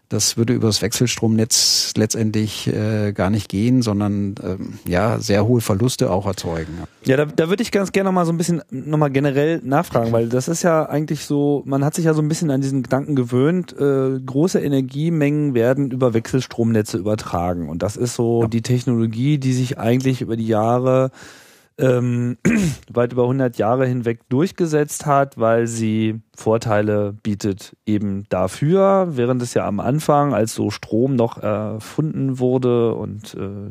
Das würde über das Wechselstromnetz letztendlich äh, gar nicht gehen, sondern ähm, ja sehr hohe Verluste auch erzeugen. Ja, da, da würde ich ganz gerne noch mal so ein bisschen nochmal generell nachfragen, weil das ist ja eigentlich so, man hat sich ja so ein bisschen an diesen Gedanken gewöhnt, äh, große Energiemengen werden über Wechselstromnetze übertragen. Und das ist so ja. die Technologie, die sich eigentlich über die Jahre ähm, weit über 100 Jahre hinweg durchgesetzt hat, weil sie Vorteile bietet eben dafür, während es ja am Anfang, als so Strom noch erfunden wurde und äh,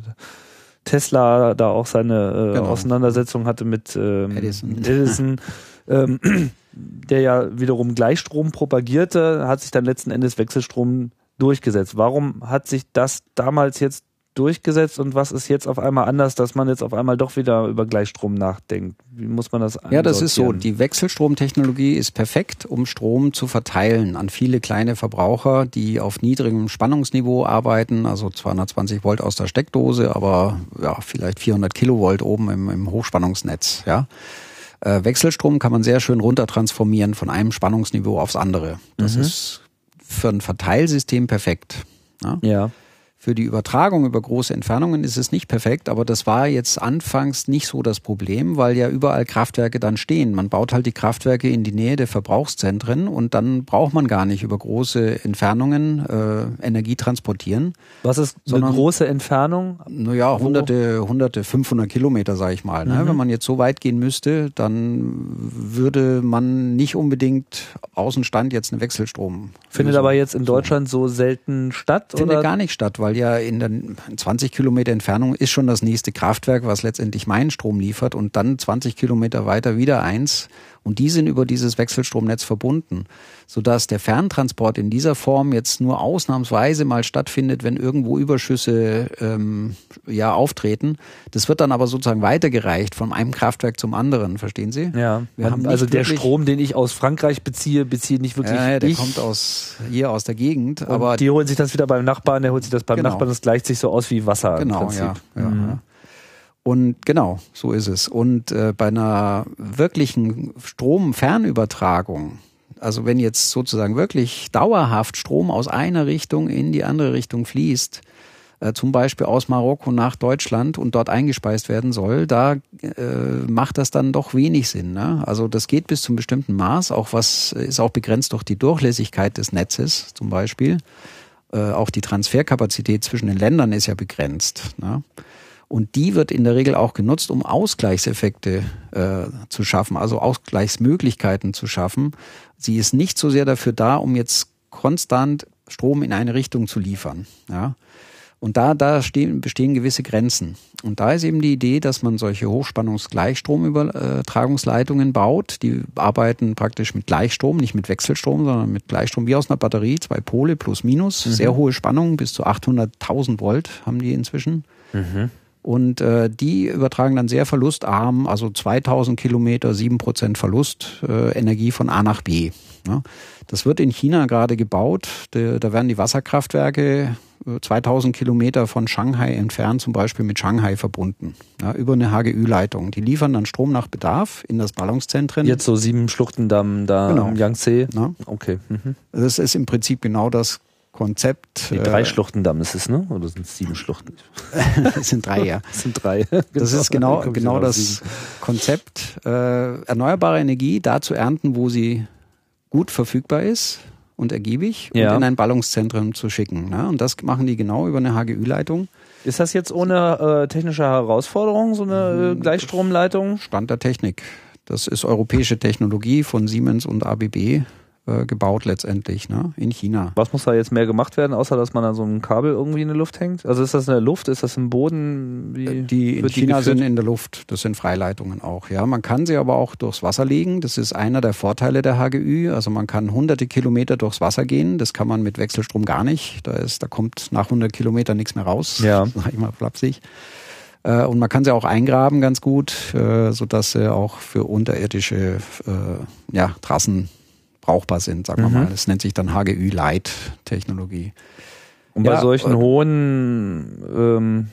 Tesla da auch seine äh, genau. Auseinandersetzung hatte mit ähm, Edison, Edison ähm, der ja wiederum Gleichstrom propagierte, hat sich dann letzten Endes Wechselstrom durchgesetzt. Warum hat sich das damals jetzt durchgesetzt und was ist jetzt auf einmal anders, dass man jetzt auf einmal doch wieder über Gleichstrom nachdenkt? Wie muss man das Ja, das ist so. Die Wechselstromtechnologie ist perfekt, um Strom zu verteilen an viele kleine Verbraucher, die auf niedrigem Spannungsniveau arbeiten, also 220 Volt aus der Steckdose, aber ja, vielleicht 400 Kilovolt oben im, im Hochspannungsnetz, ja. Äh, Wechselstrom kann man sehr schön runtertransformieren von einem Spannungsniveau aufs andere. Das mhm. ist für ein Verteilsystem perfekt. ja. ja. Für die Übertragung über große Entfernungen ist es nicht perfekt, aber das war jetzt anfangs nicht so das Problem, weil ja überall Kraftwerke dann stehen. Man baut halt die Kraftwerke in die Nähe der Verbrauchszentren und dann braucht man gar nicht über große Entfernungen äh, Energie transportieren. Was ist so eine große Entfernung? Naja, hunderte, hunderte, 500 Kilometer, sage ich mal. Ne? Mhm. Wenn man jetzt so weit gehen müsste, dann würde man nicht unbedingt Außenstand jetzt einen Wechselstrom. Findet aber jetzt in Deutschland so selten statt? Findet oder? gar nicht statt, weil ja in der 20 Kilometer Entfernung ist schon das nächste Kraftwerk, was letztendlich meinen Strom liefert und dann 20 Kilometer weiter wieder eins. Und die sind über dieses Wechselstromnetz verbunden, sodass der Ferntransport in dieser Form jetzt nur ausnahmsweise mal stattfindet, wenn irgendwo Überschüsse ähm, ja auftreten. Das wird dann aber sozusagen weitergereicht von einem Kraftwerk zum anderen, verstehen Sie? Ja. Wir haben also der Strom, den ich aus Frankreich beziehe, beziehe nicht wirklich ja, der ich. kommt aus hier aus der Gegend. Und aber die holen sich das wieder beim Nachbarn, der holt sich das beim genau. Nachbarn. Das gleicht sich so aus wie Wasser. Genau, im Prinzip. ja. ja. Mhm. Und genau, so ist es. Und äh, bei einer wirklichen Stromfernübertragung, also wenn jetzt sozusagen wirklich dauerhaft Strom aus einer Richtung in die andere Richtung fließt, äh, zum Beispiel aus Marokko nach Deutschland und dort eingespeist werden soll, da äh, macht das dann doch wenig Sinn. Ne? Also das geht bis zum bestimmten Maß, auch was ist auch begrenzt durch die Durchlässigkeit des Netzes zum Beispiel. Äh, auch die Transferkapazität zwischen den Ländern ist ja begrenzt. Ne? Und die wird in der Regel auch genutzt, um Ausgleichseffekte äh, zu schaffen, also Ausgleichsmöglichkeiten zu schaffen. Sie ist nicht so sehr dafür da, um jetzt konstant Strom in eine Richtung zu liefern. Ja. Und da, da stehen, bestehen gewisse Grenzen. Und da ist eben die Idee, dass man solche Hochspannungsgleichstromübertragungsleitungen baut. Die arbeiten praktisch mit Gleichstrom, nicht mit Wechselstrom, sondern mit Gleichstrom wie aus einer Batterie, zwei Pole plus minus, mhm. sehr hohe Spannung, bis zu 800.000 Volt haben die inzwischen. Mhm Und äh, die übertragen dann sehr verlustarm, also 2000 Kilometer, 7% Verlust, äh, Energie von A nach B. Ja. Das wird in China gerade gebaut. Da, da werden die Wasserkraftwerke 2000 äh, Kilometer von Shanghai entfernt, zum Beispiel mit Shanghai verbunden, ja, über eine HGÜ-Leitung. Die liefern dann Strom nach Bedarf in das Ballungszentrum. Jetzt so sieben Schluchtendamm da genau. im Yangtze. Ja. Okay. Mhm. Das ist im Prinzip genau das Konzept. Die drei äh, Schluchtendamm ist es, ne? Oder sind es sieben Schluchten? es sind drei, ja. Es sind drei. Das ist genau, genau das Konzept. Äh, erneuerbare Energie da zu ernten, wo sie gut verfügbar ist und ergiebig ja. und in ein Ballungszentrum zu schicken. Ne? Und das machen die genau über eine HGÜ-Leitung. Ist das jetzt ohne äh, technische Herausforderung, so eine äh, Gleichstromleitung? Stand der Technik. Das ist europäische Technologie von Siemens und ABB äh, gebaut letztendlich, ne? In China. Was muss da jetzt mehr gemacht werden, außer dass man da so ein Kabel irgendwie in der Luft hängt? Also ist das in der Luft, ist das im Boden? Wie äh, die in China die sind in der Luft, das sind Freileitungen auch, ja. Man kann sie aber auch durchs Wasser legen, das ist einer der Vorteile der HGÜ. Also man kann hunderte Kilometer durchs Wasser gehen, das kann man mit Wechselstrom gar nicht. Da ist, da kommt nach 100 Kilometern nichts mehr raus. Ja. Sag ich mal flapsig. Äh, und man kann sie auch eingraben ganz gut, sodass sie auch für unterirdische ja, Trassen brauchbar sind, sagen wir mhm. mal. Das nennt sich dann HGÜ Light Technologie. Und bei ja, solchen äh, hohen ähm,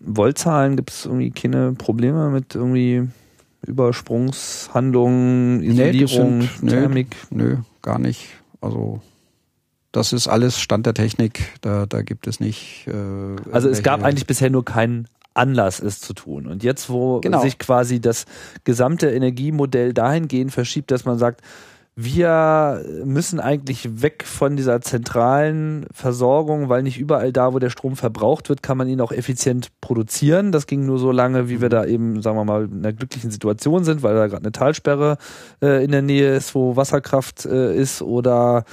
Voltzahlen gibt es irgendwie keine Probleme mit irgendwie Übersprungshandlungen, Isolierung, nee, sind, Thermik? Nö, nö, gar nicht. Also das ist alles Stand der Technik. Da, da gibt es nicht. Äh, also es gab eigentlich bisher nur keinen Anlass, es zu tun. Und jetzt, wo genau. sich quasi das gesamte Energiemodell dahingehend verschiebt, dass man sagt, wir müssen eigentlich weg von dieser zentralen Versorgung, weil nicht überall da, wo der Strom verbraucht wird, kann man ihn auch effizient produzieren. Das ging nur so lange, wie wir da eben, sagen wir mal, in einer glücklichen Situation sind, weil da gerade eine Talsperre äh, in der Nähe ist, wo Wasserkraft äh, ist oder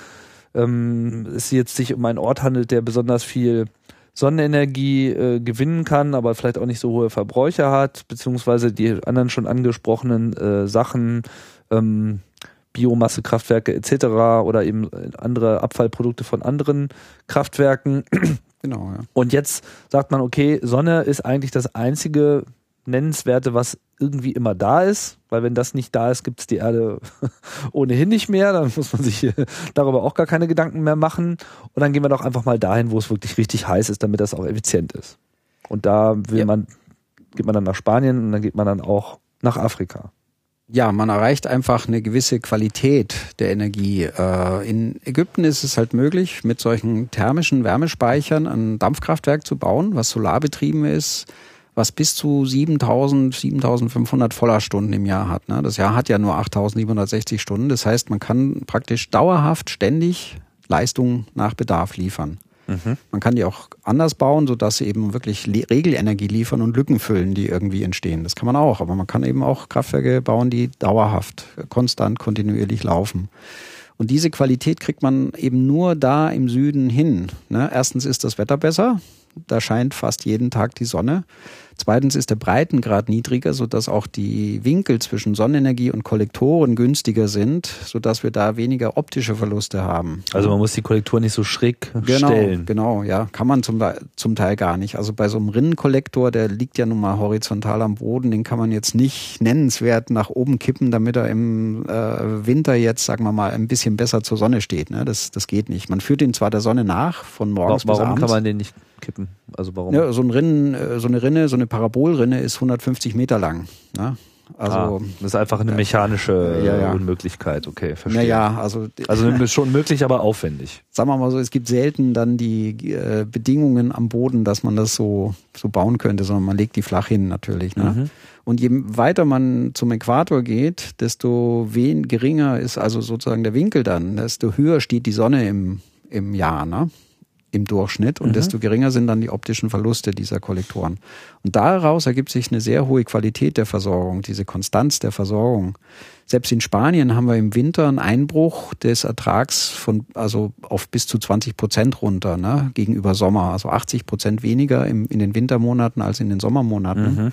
ähm, es jetzt sich um einen Ort handelt, der besonders viel Sonnenenergie äh, gewinnen kann, aber vielleicht auch nicht so hohe Verbräuche hat, beziehungsweise die anderen schon angesprochenen äh, Sachen, ähm, Biomassekraftwerke etc. oder eben andere Abfallprodukte von anderen Kraftwerken. Genau, ja. Und jetzt sagt man, okay, Sonne ist eigentlich das einzige Nennenswerte, was irgendwie immer da ist, weil wenn das nicht da ist, gibt es die Erde ohnehin nicht mehr, dann muss man sich darüber auch gar keine Gedanken mehr machen. Und dann gehen wir doch einfach mal dahin, wo es wirklich richtig heiß ist, damit das auch effizient ist. Und da will ja. man, geht man dann nach Spanien und dann geht man dann auch nach Afrika ja, man erreicht einfach eine gewisse Qualität der Energie. Äh, in Ägypten ist es halt möglich, mit solchen thermischen Wärmespeichern ein Dampfkraftwerk zu bauen, was solarbetrieben ist, was bis zu 7000, 7500 Vollerstunden im Jahr hat. Ne? Das Jahr hat ja nur 8760 Stunden. Das heißt, man kann praktisch dauerhaft ständig Leistung nach Bedarf liefern. Mhm. Man kann die auch anders bauen, sodass sie eben wirklich Regelenergie liefern und Lücken füllen, die irgendwie entstehen. Das kann man auch, aber man kann eben auch Kraftwerke bauen, die dauerhaft, konstant, kontinuierlich laufen. Und diese Qualität kriegt man eben nur da im Süden hin. Ne? Erstens ist das Wetter besser, da scheint fast jeden Tag die Sonne. Zweitens ist der Breitengrad niedriger, sodass auch die Winkel zwischen Sonnenenergie und Kollektoren günstiger sind, sodass wir da weniger optische Verluste haben. Also man muss die Kollektor nicht so schräg genau, stellen. Genau, ja, kann man zum, zum Teil gar nicht. Also bei so einem Rinnenkollektor, der liegt ja nun mal horizontal am Boden, den kann man jetzt nicht nennenswert nach oben kippen, damit er im äh, Winter jetzt, sagen wir mal, ein bisschen besser zur Sonne steht. Ne? Das, das geht nicht. Man führt ihn zwar der Sonne nach, von morgens warum bis abends. Warum kann man den nicht kippen? Also warum? Ja, so, ein Rinnen, äh, so eine Rinne, so eine Parabolrinne ist 150 Meter lang. Ne? Also ah, das ist einfach eine mechanische ja, ja. Unmöglichkeit, okay, verstehe. Naja, also also schon möglich, aber aufwendig. Sagen wir mal so, es gibt selten dann die äh, Bedingungen am Boden, dass man das so so bauen könnte, sondern man legt die flach hin natürlich. Ne? Mhm. Und je weiter man zum Äquator geht, desto wen geringer ist also sozusagen der Winkel dann, desto höher steht die Sonne im im Jahr. Ne? Im Durchschnitt und mhm. desto geringer sind dann die optischen Verluste dieser Kollektoren. Und daraus ergibt sich eine sehr hohe Qualität der Versorgung, diese Konstanz der Versorgung. Selbst in Spanien haben wir im Winter einen Einbruch des Ertrags von, also auf bis zu 20 Prozent runter, ne, gegenüber Sommer. Also 80 Prozent weniger im, in den Wintermonaten als in den Sommermonaten. Mhm.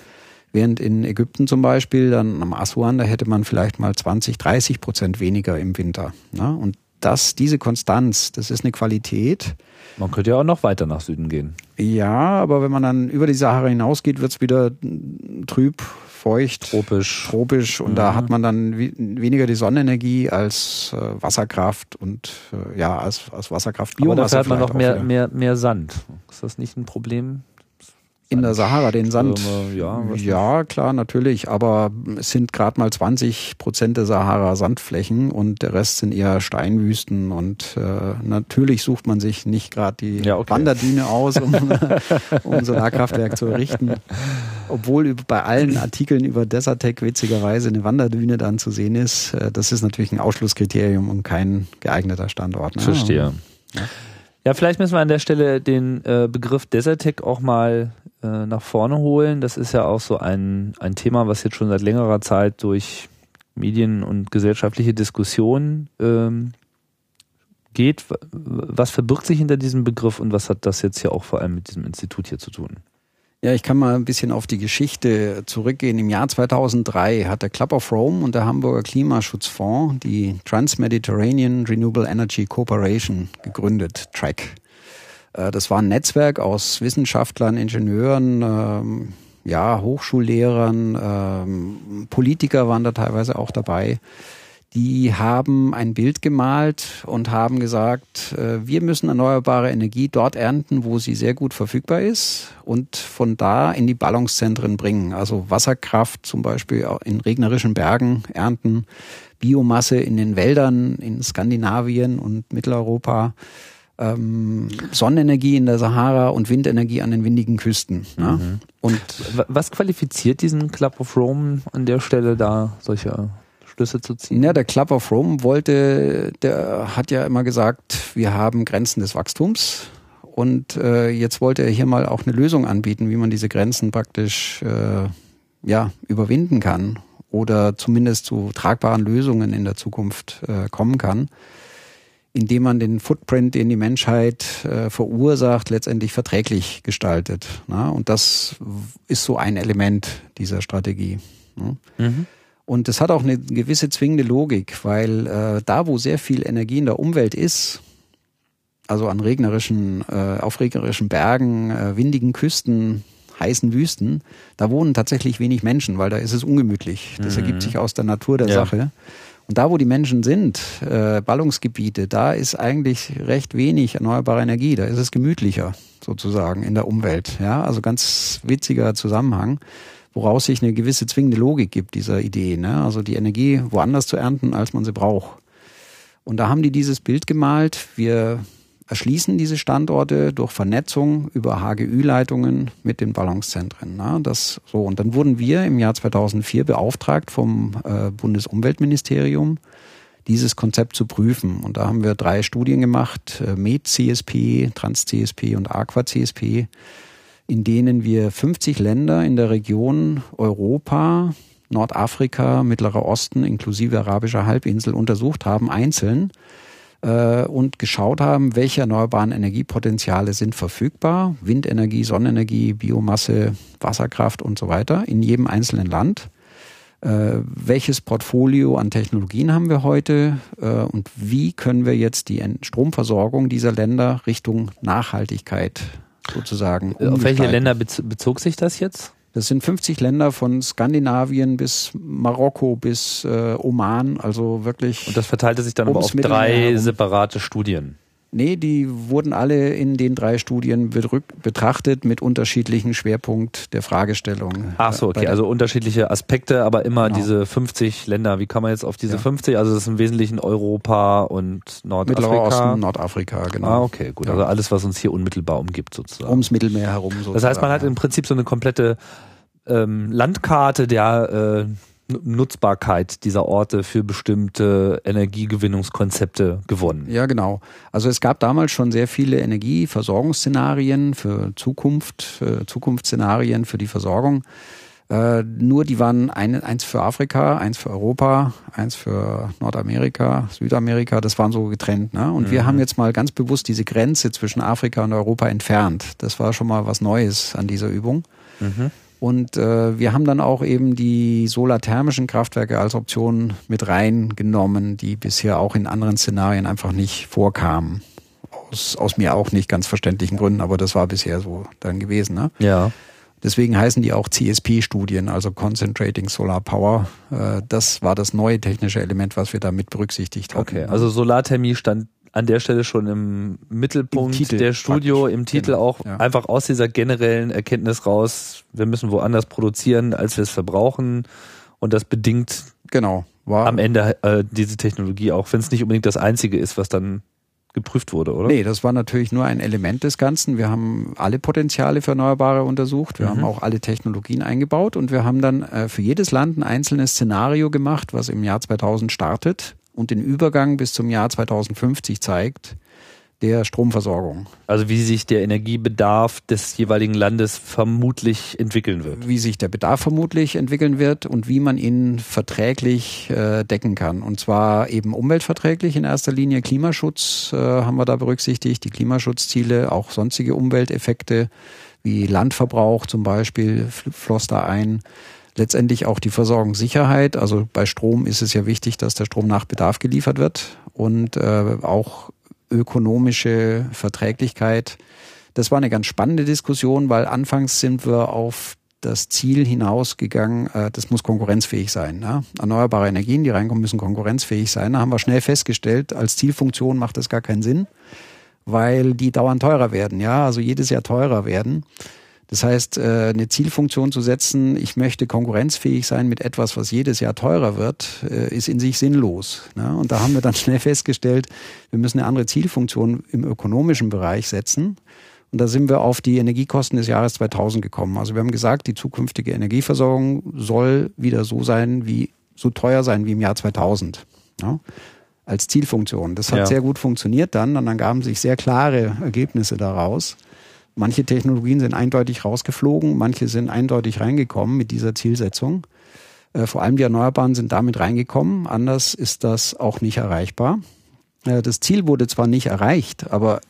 Während in Ägypten zum Beispiel, dann am Aswan, da hätte man vielleicht mal 20, 30 Prozent weniger im Winter. Ne? Und das, diese Konstanz, das ist eine Qualität. Man könnte ja auch noch weiter nach Süden gehen. Ja, aber wenn man dann über die Sahara hinausgeht, wird es wieder trüb, feucht, tropisch. tropisch und mhm. da hat man dann weniger die Sonnenenergie als äh, Wasserkraft und äh, ja, als, als Wasserkraft Biomasse. Aber dafür hat man noch mehr, mehr, mehr Sand. Ist das nicht ein Problem? In der Sahara den Sand. Ja, ja, klar, natürlich. Aber es sind gerade mal 20 Prozent der Sahara Sandflächen und der Rest sind eher Steinwüsten. Und äh, natürlich sucht man sich nicht gerade die ja, okay. Wanderdüne aus, um, um ein Solarkraftwerk zu errichten. Obwohl bei allen Artikeln über Desertec witzigerweise eine Wanderdüne dann zu sehen ist. Äh, das ist natürlich ein Ausschlusskriterium und kein geeigneter Standort. Ne? Verstehe. Ja. Ja, vielleicht müssen wir an der Stelle den äh, Begriff Desertec auch mal äh, nach vorne holen. Das ist ja auch so ein, ein Thema, was jetzt schon seit längerer Zeit durch Medien und gesellschaftliche Diskussionen ähm, geht. Was verbirgt sich hinter diesem Begriff und was hat das jetzt hier auch vor allem mit diesem Institut hier zu tun? Ja, ich kann mal ein bisschen auf die Geschichte zurückgehen. Im Jahr 2003 hat der Club of Rome und der Hamburger Klimaschutzfonds die Trans-Mediterranean Renewable Energy Corporation gegründet, TRAC. Äh, das war ein Netzwerk aus Wissenschaftlern, Ingenieuren, ähm, ja, Hochschullehrern, ähm, Politiker waren da teilweise auch dabei. Die haben ein Bild gemalt und haben gesagt, äh, wir müssen erneuerbare Energie dort ernten, wo sie sehr gut verfügbar ist und von da in die Ballungszentren bringen. Also Wasserkraft zum Beispiel in regnerischen Bergen ernten, Biomasse in den Wäldern in Skandinavien und Mitteleuropa ähm, Sonnenenergie in der Sahara und Windenergie an den windigen Küsten. Ja? Mhm. Und was qualifiziert diesen Club of Rome an der Stelle da solche Schlüsse zu ziehen? Ja, der Club of Rome wollte, der hat ja immer gesagt, wir haben Grenzen des Wachstums. Und äh, jetzt wollte er hier mal auch eine Lösung anbieten, wie man diese Grenzen praktisch äh, ja, überwinden kann oder zumindest zu tragbaren Lösungen in der Zukunft äh, kommen kann indem man den Footprint, den die Menschheit äh, verursacht, letztendlich verträglich gestaltet. Na? Und das ist so ein Element dieser Strategie. Mhm. Und das hat auch eine gewisse zwingende Logik, weil äh, da, wo sehr viel Energie in der Umwelt ist, also an regnerischen, äh, auf regnerischen Bergen, äh, windigen Küsten, heißen Wüsten, da wohnen tatsächlich wenig Menschen, weil da ist es ungemütlich. Das mhm. ergibt sich aus der Natur der ja. Sache. Und da, wo die Menschen sind, äh, Ballungsgebiete, da ist eigentlich recht wenig erneuerbare Energie. Da ist es gemütlicher sozusagen in der Umwelt. Ja, also ganz witziger Zusammenhang, woraus sich eine gewisse zwingende Logik gibt dieser Idee. Ne? Also die Energie woanders zu ernten, als man sie braucht. Und da haben die dieses Bild gemalt. Wir erschließen diese Standorte durch Vernetzung über HGÜ-Leitungen mit den Ballungszentren. Na, das so und dann wurden wir im Jahr 2004 beauftragt vom äh, Bundesumweltministerium dieses Konzept zu prüfen. Und da haben wir drei Studien gemacht, äh, MED-CSP, Trans-CSP und Aqua-CSP, in denen wir 50 Länder in der Region Europa, Nordafrika, Mittlerer Osten inklusive arabischer Halbinsel untersucht haben, einzeln äh, und geschaut haben, welche erneuerbaren Energiepotenziale sind verfügbar. Windenergie, Sonnenenergie, Biomasse, Wasserkraft und so weiter in jedem einzelnen Land. Äh, welches Portfolio an Technologien haben wir heute äh, und wie können wir jetzt die Stromversorgung dieser Länder Richtung Nachhaltigkeit sozusagen. Auf welche Länder bezog sich das jetzt? Das sind 50 Länder von Skandinavien bis Marokko bis äh, Oman, also wirklich. Und das verteilte sich dann aber auf drei separate Studien. Nee, die wurden alle in den drei Studien betrachtet mit unterschiedlichen Schwerpunkt der Fragestellung. Ach so, okay, also unterschiedliche Aspekte, aber immer genau. diese 50 Länder. Wie kann man jetzt auf diese ja. 50? Also das ist im Wesentlichen Europa und Nordafrika. Mittlerer Osten, Nordafrika, genau. Ah, okay, gut. Ja. Also alles, was uns hier unmittelbar umgibt sozusagen. Ums Mittelmeer herum sozusagen. Das heißt, man hat im Prinzip so eine komplette ähm, Landkarte der äh, Nutzbarkeit dieser Orte für bestimmte Energiegewinnungskonzepte gewonnen. Ja, genau. Also es gab damals schon sehr viele Energieversorgungsszenarien für Zukunft, äh, Zukunftsszenarien für die Versorgung. Äh, nur die waren ein, eins für Afrika, eins für Europa, eins für Nordamerika, Südamerika, das waren so getrennt. Ne? Und mhm. wir haben jetzt mal ganz bewusst diese Grenze zwischen Afrika und Europa entfernt. Das war schon mal was Neues an dieser Übung. Mhm. Und äh, wir haben dann auch eben die solarthermischen Kraftwerke als Option mit reingenommen, die bisher auch in anderen Szenarien einfach nicht vorkamen. Aus, aus mir auch nicht ganz verständlichen Gründen, aber das war bisher so dann gewesen. Ne? Ja. Deswegen heißen die auch CSP-Studien, also Concentrating Solar Power. Äh, das war das neue technische Element, was wir da mit berücksichtigt haben. Okay, also Solarthermie stand an der Stelle schon im Mittelpunkt Im der Studio, im Titel genau, auch ja. einfach aus dieser generellen Erkenntnis raus, wir müssen woanders produzieren, als wir es verbrauchen. Und das bedingt genau, war am Ende äh, diese Technologie, auch wenn es nicht unbedingt das Einzige ist, was dann geprüft wurde, oder? Nee, das war natürlich nur ein Element des Ganzen. Wir haben alle Potenziale für Erneuerbare untersucht, wir mhm. haben auch alle Technologien eingebaut und wir haben dann äh, für jedes Land ein einzelnes Szenario gemacht, was im Jahr 2000 startet und den Übergang bis zum Jahr 2050 zeigt der Stromversorgung. Also wie sich der Energiebedarf des jeweiligen Landes vermutlich entwickeln wird. Wie sich der Bedarf vermutlich entwickeln wird und wie man ihn verträglich äh, decken kann. Und zwar eben umweltverträglich in erster Linie. Klimaschutz äh, haben wir da berücksichtigt, die Klimaschutzziele, auch sonstige Umwelteffekte wie Landverbrauch zum Beispiel floss da ein letztendlich auch die Versorgungssicherheit. Also bei Strom ist es ja wichtig, dass der Strom nach Bedarf geliefert wird und äh, auch ökonomische Verträglichkeit. Das war eine ganz spannende Diskussion, weil anfangs sind wir auf das Ziel hinausgegangen, äh, das muss konkurrenzfähig sein. Ne? Erneuerbare Energien, die reinkommen, müssen konkurrenzfähig sein. Da haben wir schnell festgestellt, als Zielfunktion macht das gar keinen Sinn, weil die dauernd teurer werden, ja, also jedes Jahr teurer werden. Das heißt, äh, eine Zielfunktion zu setzen, ich möchte konkurrenzfähig sein mit etwas, was jedes Jahr teurer wird, äh, ist in sich sinnlos. Ne? Und da haben wir dann schnell festgestellt, wir müssen eine andere Zielfunktion im ökonomischen Bereich setzen. Und da sind wir auf die Energiekosten des Jahres 2000 gekommen. Also wir haben gesagt, die zukünftige Energieversorgung soll wieder so sein, wie so teuer sein wie im Jahr 2000. Ja? Als Zielfunktion. Das hat ja. sehr gut funktioniert dann und dann gaben sich sehr klare Ergebnisse daraus. Manche Technologien sind eindeutig rausgeflogen, manche sind eindeutig reingekommen mit dieser Zielsetzung. Äh, vor allem die Erneuerbaren sind damit reingekommen. Anders ist das auch nicht erreichbar. Äh, das Ziel wurde zwar nicht erreicht, aber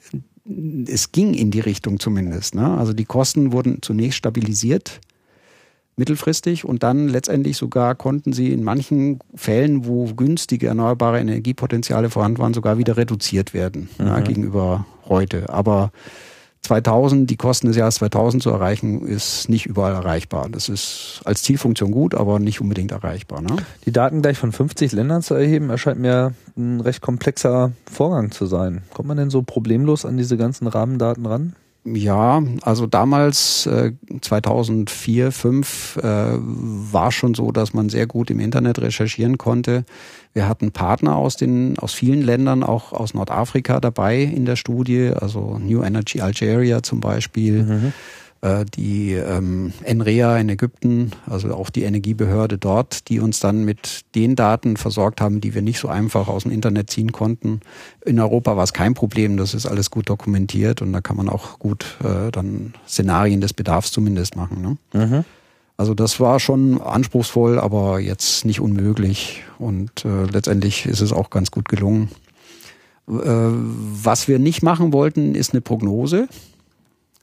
es ging in die Richtung zumindest. Ne? Also die Kosten wurden zunächst stabilisiert, mittelfristig, und dann letztendlich sogar konnten sie in manchen Fällen, wo günstige erneuerbare Energiepotenziale vorhanden waren, sogar wieder reduziert werden mhm. ja, gegenüber heute. Aber 2000, die Kosten des Jahres 2000 zu erreichen, ist nicht überall erreichbar. Das ist als Zielfunktion gut, aber nicht unbedingt erreichbar. Ne? Die Daten gleich von 50 Ländern zu erheben, erscheint mir ein recht komplexer Vorgang zu sein. Kommt man denn so problemlos an diese ganzen Rahmendaten ran? Ja, also damals äh, 2004, 2005 äh, war schon so, dass man sehr gut im Internet recherchieren konnte. Wir hatten Partner aus den aus vielen Ländern, auch aus Nordafrika dabei in der Studie, also New Energy Algeria zum Beispiel. Mhm die ähm, NREA in Ägypten, also auch die Energiebehörde dort, die uns dann mit den Daten versorgt haben, die wir nicht so einfach aus dem Internet ziehen konnten. In Europa war es kein Problem, das ist alles gut dokumentiert und da kann man auch gut äh, dann Szenarien des Bedarfs zumindest machen. Ne? Mhm. Also das war schon anspruchsvoll, aber jetzt nicht unmöglich und äh, letztendlich ist es auch ganz gut gelungen. Äh, was wir nicht machen wollten, ist eine Prognose.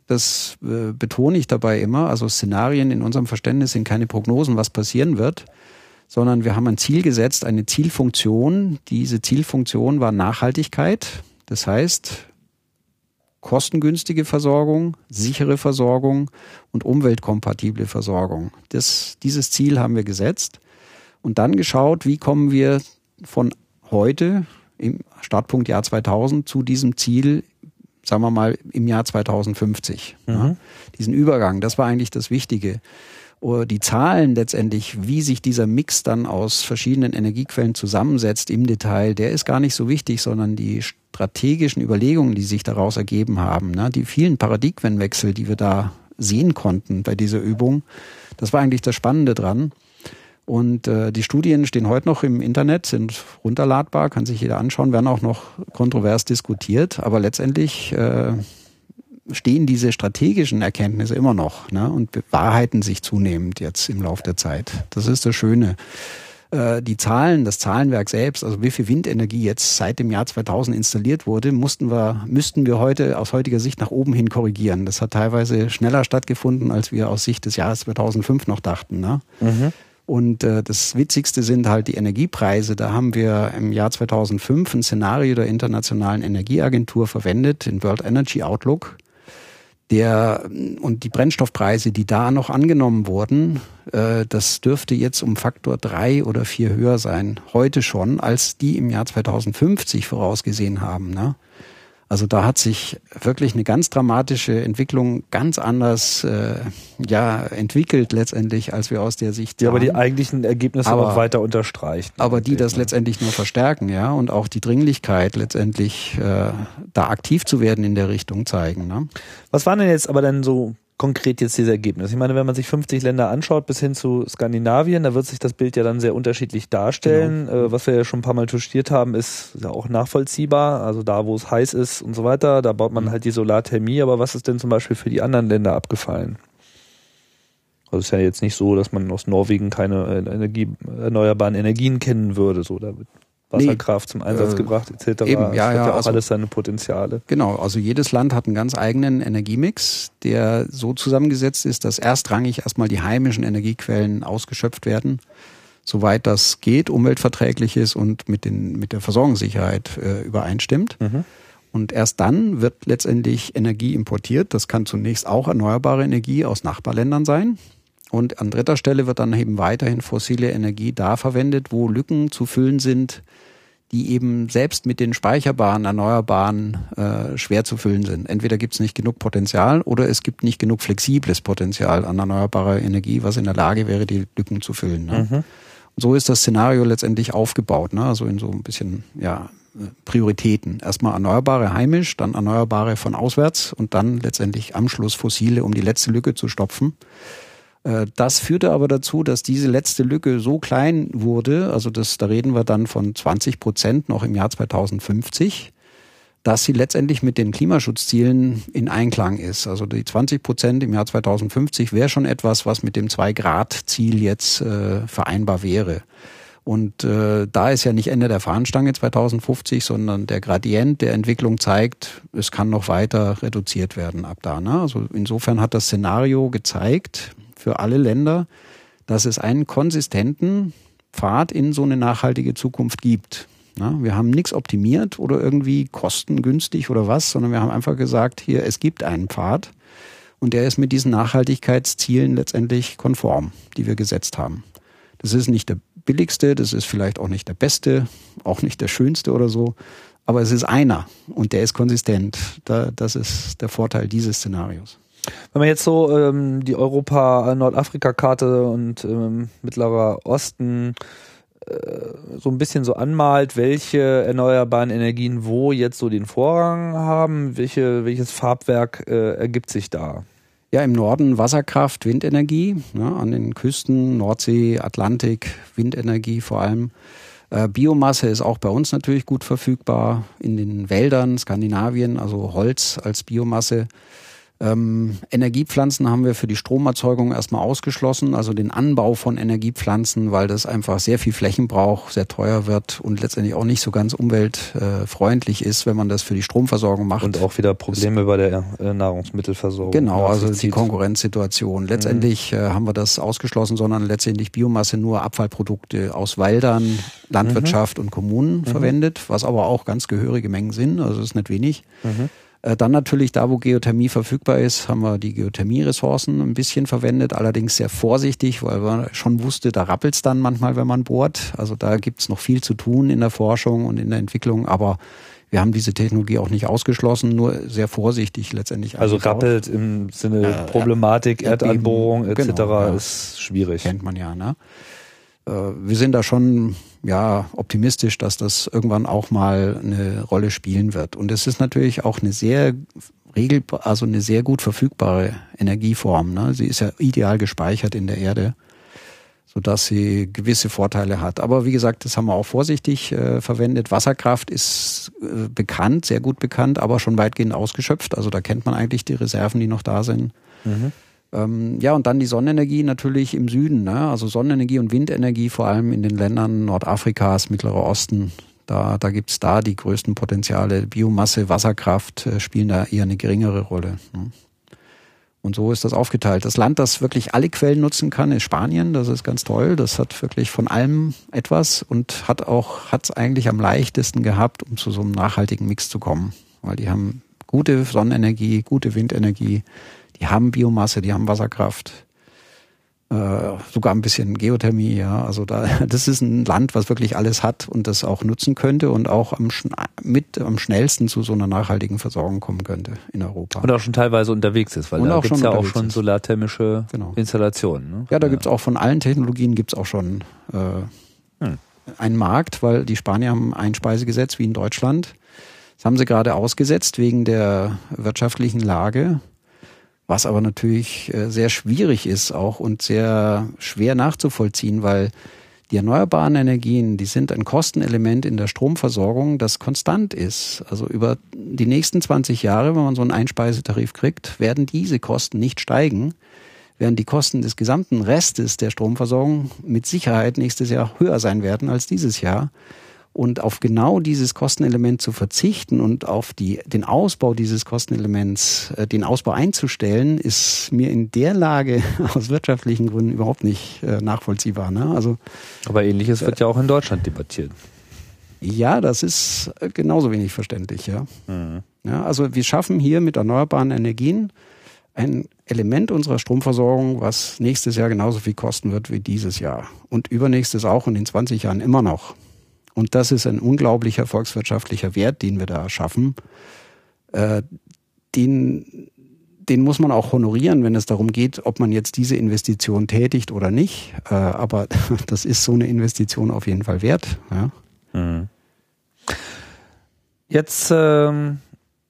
Das äh, betone ich dabei immer. Also Szenarien in unserem Verständnis sind keine Prognosen, was passieren wird, sondern wir haben ein Ziel gesetzt, eine Zielfunktion. Diese Zielfunktion war Nachhaltigkeit. Das heißt, kostengünstige Versorgung, sichere Versorgung und umweltkompatible Versorgung. Das, dieses Ziel haben wir gesetzt und dann geschaut, wie kommen wir von heute im Startpunkt Jahr 2000 zu diesem Ziel sagen wir mal, im Jahr 2050. Mhm. Ja, diesen Übergang, das war eigentlich das Wichtige. Die Zahlen letztendlich, wie sich dieser Mix dann aus verschiedenen Energiequellen zusammensetzt im Detail, der ist gar nicht so wichtig, sondern die strategischen Überlegungen, die sich daraus ergeben haben, ne, die vielen Paradigmenwechsel, die wir da sehen konnten bei dieser Übung, das war eigentlich das Spannende dran. Und äh, die Studien stehen heute noch im Internet, sind runterladbar, kann sich jeder anschauen, werden auch noch kontrovers diskutiert. Aber letztendlich äh, stehen diese strategischen Erkenntnisse immer noch ne, und bewahrheiten sich zunehmend jetzt im Laufe der Zeit. Das ist das Schöne. äh, die Zahlen, das Zahlenwerk selbst, also wie viel Windenergie jetzt seit dem Jahr 2000 installiert wurde, mussten wir, müssten wir heute aus heutiger Sicht nach oben hin korrigieren. Das hat teilweise schneller stattgefunden, als wir aus Sicht des Jahres 2005 noch dachten. Ne? Mhm. Und äh, das Witzigste sind halt die Energiepreise. Da haben wir im Jahr 2005 ein Szenario der Internationalen Energieagentur verwendet, den World Energy Outlook der und die Brennstoffpreise, die da noch angenommen wurden, äh, das dürfte jetzt um Faktor drei oder vier höher sein, heute schon, als die im Jahr 2050 vorausgesehen haben. Ne? Also da hat sich wirklich eine ganz dramatische Entwicklung ganz anders äh, ja entwickelt letztendlich, als wir aus der Sicht. Ja, aber die eigentlichen Ergebnisse aber, auch weiter unterstreichen. Aber die das letztendlich nur verstärken, ja, und auch die Dringlichkeit letztendlich äh, da aktiv zu werden in der Richtung zeigen. Ne? Was waren denn jetzt aber dann so konkret jetzt diese Ergebnisse? Ich meine, wenn man sich 50 Länder anschaut bis hin zu Skandinavien, da wird sich das Bild ja dann sehr unterschiedlich darstellen. Genau. Äh, was wir ja schon ein paar Mal touchiert haben, ist ja auch nachvollziehbar. Also da, wo es heiß ist und so weiter, da baut man mhm. halt die Solarthermie. Aber was ist denn zum Beispiel für die anderen Länder abgefallen? Also es ist ja jetzt nicht so, dass man aus Norwegen keine äh, Energie, erneuerbaren Energien kennen würde. So, da Wasserkraft nee, zum Einsatz äh, gebracht etc. Eben, ja, das ja, ja auch also, alles seine Potenziale. Genau, also jedes Land hat einen ganz eigenen Energiemix, der so zusammengesetzt ist, dass erstrangig erstmal die heimischen Energiequellen ausgeschöpft werden, soweit das geht, umweltverträglich ist und mit, den, mit der Versorgungssicherheit äh, übereinstimmt. Mhm. Und erst dann wird letztendlich Energie importiert. Das kann zunächst auch erneuerbare Energie aus Nachbarländern sein. Und an dritter Stelle wird dann eben weiterhin fossile Energie da verwendet, wo Lücken zu füllen sind, die eben selbst mit den speicherbaren, erneuerbaren äh, schwer zu füllen sind. Entweder gibt es nicht genug Potenzial oder es gibt nicht genug flexibles Potenzial an erneuerbarer Energie, was in der Lage wäre, die Lücken zu füllen. Ne? Mhm. Und so ist das Szenario letztendlich aufgebaut, ne? also in so ein bisschen ja, Prioritäten. Erstmal erneuerbare heimisch, dann erneuerbare von auswärts und dann letztendlich am Schluss fossile, um die letzte Lücke zu stopfen. Äh, das führte aber dazu, dass diese letzte Lücke so klein wurde, also das, da reden wir dann von 20 Prozent noch im Jahr 2050, dass sie letztendlich mit den Klimaschutzzielen in Einklang ist. Also die 20 Prozent im Jahr 2050 wäre schon etwas, was mit dem 2-Grad-Ziel jetzt äh, vereinbar wäre. Und äh, da ist ja nicht Ende der Fahnenstange 2050, sondern der Gradient der Entwicklung zeigt, es kann noch weiter reduziert werden ab da. Ne? Also insofern hat das Szenario gezeigt, für alle Länder, dass es einen konsistenten Pfad in so eine nachhaltige Zukunft gibt. Ja, wir haben nichts optimiert oder irgendwie kostengünstig oder was, sondern wir haben einfach gesagt, hier, es gibt einen Pfad und der ist mit diesen Nachhaltigkeitszielen letztendlich konform, die wir gesetzt haben. Das ist nicht der billigste, das ist vielleicht auch nicht der beste, auch nicht der schönste oder so, aber es ist einer und der ist konsistent. das ist der Vorteil dieses Szenarios. Wenn man jetzt so ähm, die Europa-Nordafrika-Karte und ähm, Mittlerer Osten äh, so ein bisschen so anmalt, welche erneuerbaren Energien wo jetzt so den Vorrang haben, welche, welches Farbwerk äh, ergibt sich da? Ja, im Norden Wasserkraft, Windenergie, ne, an den Küsten, Nordsee, Atlantik, Windenergie vor allem. Äh, Biomasse ist auch bei uns natürlich gut verfügbar, in den Wäldern, Skandinavien, also Holz als Biomasse. Ähm, Energiepflanzen haben wir für die Stromerzeugung erstmal ausgeschlossen, also den Anbau von Energiepflanzen, weil das einfach sehr viel Flächen braucht, sehr teuer wird und letztendlich auch nicht so ganz umweltfreundlich ist, wenn man das für die Stromversorgung macht. Und auch wieder Probleme bei der äh, Nahrungsmittelversorgung. Genau, also die Konkurrenzsituation. Letztendlich mhm. haben wir das ausgeschlossen, sondern letztendlich Biomasse nur Abfallprodukte aus Wäldern, Landwirtschaft mhm. und Kommunen mhm. verwendet, was aber auch ganz gehörige Mengen sind, also ist nicht wenig. Äh, dann natürlich da, wo Geothermie verfügbar ist, haben wir die Geothermie-Ressourcen ein bisschen verwendet, allerdings sehr vorsichtig, weil man schon wusste, da rappelt's dann manchmal, wenn man bohrt. Also da gibt's noch viel zu tun in der Forschung und in der Entwicklung, aber wir haben diese Technologie auch nicht ausgeschlossen, nur sehr vorsichtig letztendlich. Also rappelt im Sinne äh, Problematik, Erdanbohrung etc. Genau, ja. ist schwierig. Kennt man ja, ne? Äh, wir sind da schon ja optimistisch, dass das irgendwann auch mal eine Rolle spielen wird. Und es ist natürlich auch eine sehr regel, also eine sehr gut verfügbare Energieform. Ne? Sie ist ja ideal gespeichert in der Erde, so dass sie gewisse Vorteile hat. Aber wie gesagt, das haben wir auch vorsichtig äh, verwendet. Wasserkraft ist äh, bekannt, sehr gut bekannt, aber schon weitgehend ausgeschöpft. Also da kennt man eigentlich die Reserven, die noch da sind. Mhm. Ähm, ja, und dann die Sonnenenergie natürlich im Süden. Ne? Also Sonnenenergie und Windenergie vor allem in den Ländern Nordafrikas, Mittlerer Osten. Da, da gibt's da die größten Potenziale. Biomasse, Wasserkraft äh, spielen da eher eine geringere Rolle. Ne? Und so ist das aufgeteilt. Das Land, das wirklich alle Quellen nutzen kann, ist Spanien. Das ist ganz toll. Das hat wirklich von allem etwas und hat auch, hat es eigentlich am leichtesten gehabt, um zu so einem nachhaltigen Mix zu kommen. Weil die haben gute Sonnenenergie, gute Windenergie, die haben Biomasse, die haben Wasserkraft, äh, sogar ein bisschen Geothermie, ja. Also da, das ist ein Land, was wirklich alles hat und das auch nutzen könnte und auch am, mit am schnellsten zu so einer nachhaltigen Versorgung kommen könnte in Europa. Und auch schon teilweise unterwegs ist, weil und da gibt es ja auch schon solarthermische genau. Installationen. Ne? Ja, da ja. gibt es auch von allen Technologien gibt es auch schon äh, hm. einen Markt, weil die Spanier haben ein Speisegesetz wie in Deutschland. Das haben sie gerade ausgesetzt wegen der wirtschaftlichen Lage, was aber natürlich äh, sehr schwierig ist auch und sehr schwer nachzuvollziehen, weil die erneuerbaren Energien, die sind ein Kostenelement in der Stromversorgung, das konstant ist. Also über die nächsten 20 Jahre, wenn man so einen Einspeisetarif kriegt, werden diese Kosten nicht steigen, während die Kosten des gesamten Restes der Stromversorgung mit Sicherheit nächstes Jahr höher sein werden als dieses Jahr. Und auf genau dieses Kostenelement zu verzichten und auf die, den Ausbau dieses Kostenelements, äh, den Ausbau einzustellen, ist mir in der Lage aus wirtschaftlichen Gründen überhaupt nicht äh, nachvollziehbar. Ne? Also, Aber ähnliches äh, wird ja auch in Deutschland debattiert. Ja, das ist äh, genauso wenig verständlich, ja. Mhm. ja. Also wir schaffen hier mit erneuerbaren Energien ein Element unserer Stromversorgung, was nächstes Jahr genauso viel kosten wird wie dieses Jahr. Und übernächstes auch und in 20 Jahren immer noch. Und das ist ein unglaublicher volkswirtschaftlicher Wert, den wir da schaffen. Äh, den, den muss man auch honorieren, wenn es darum geht, ob man jetzt diese Investition tätigt oder nicht. Äh, aber das ist so eine Investition auf jeden Fall wert. Ja. Mhm. Jetzt ähm,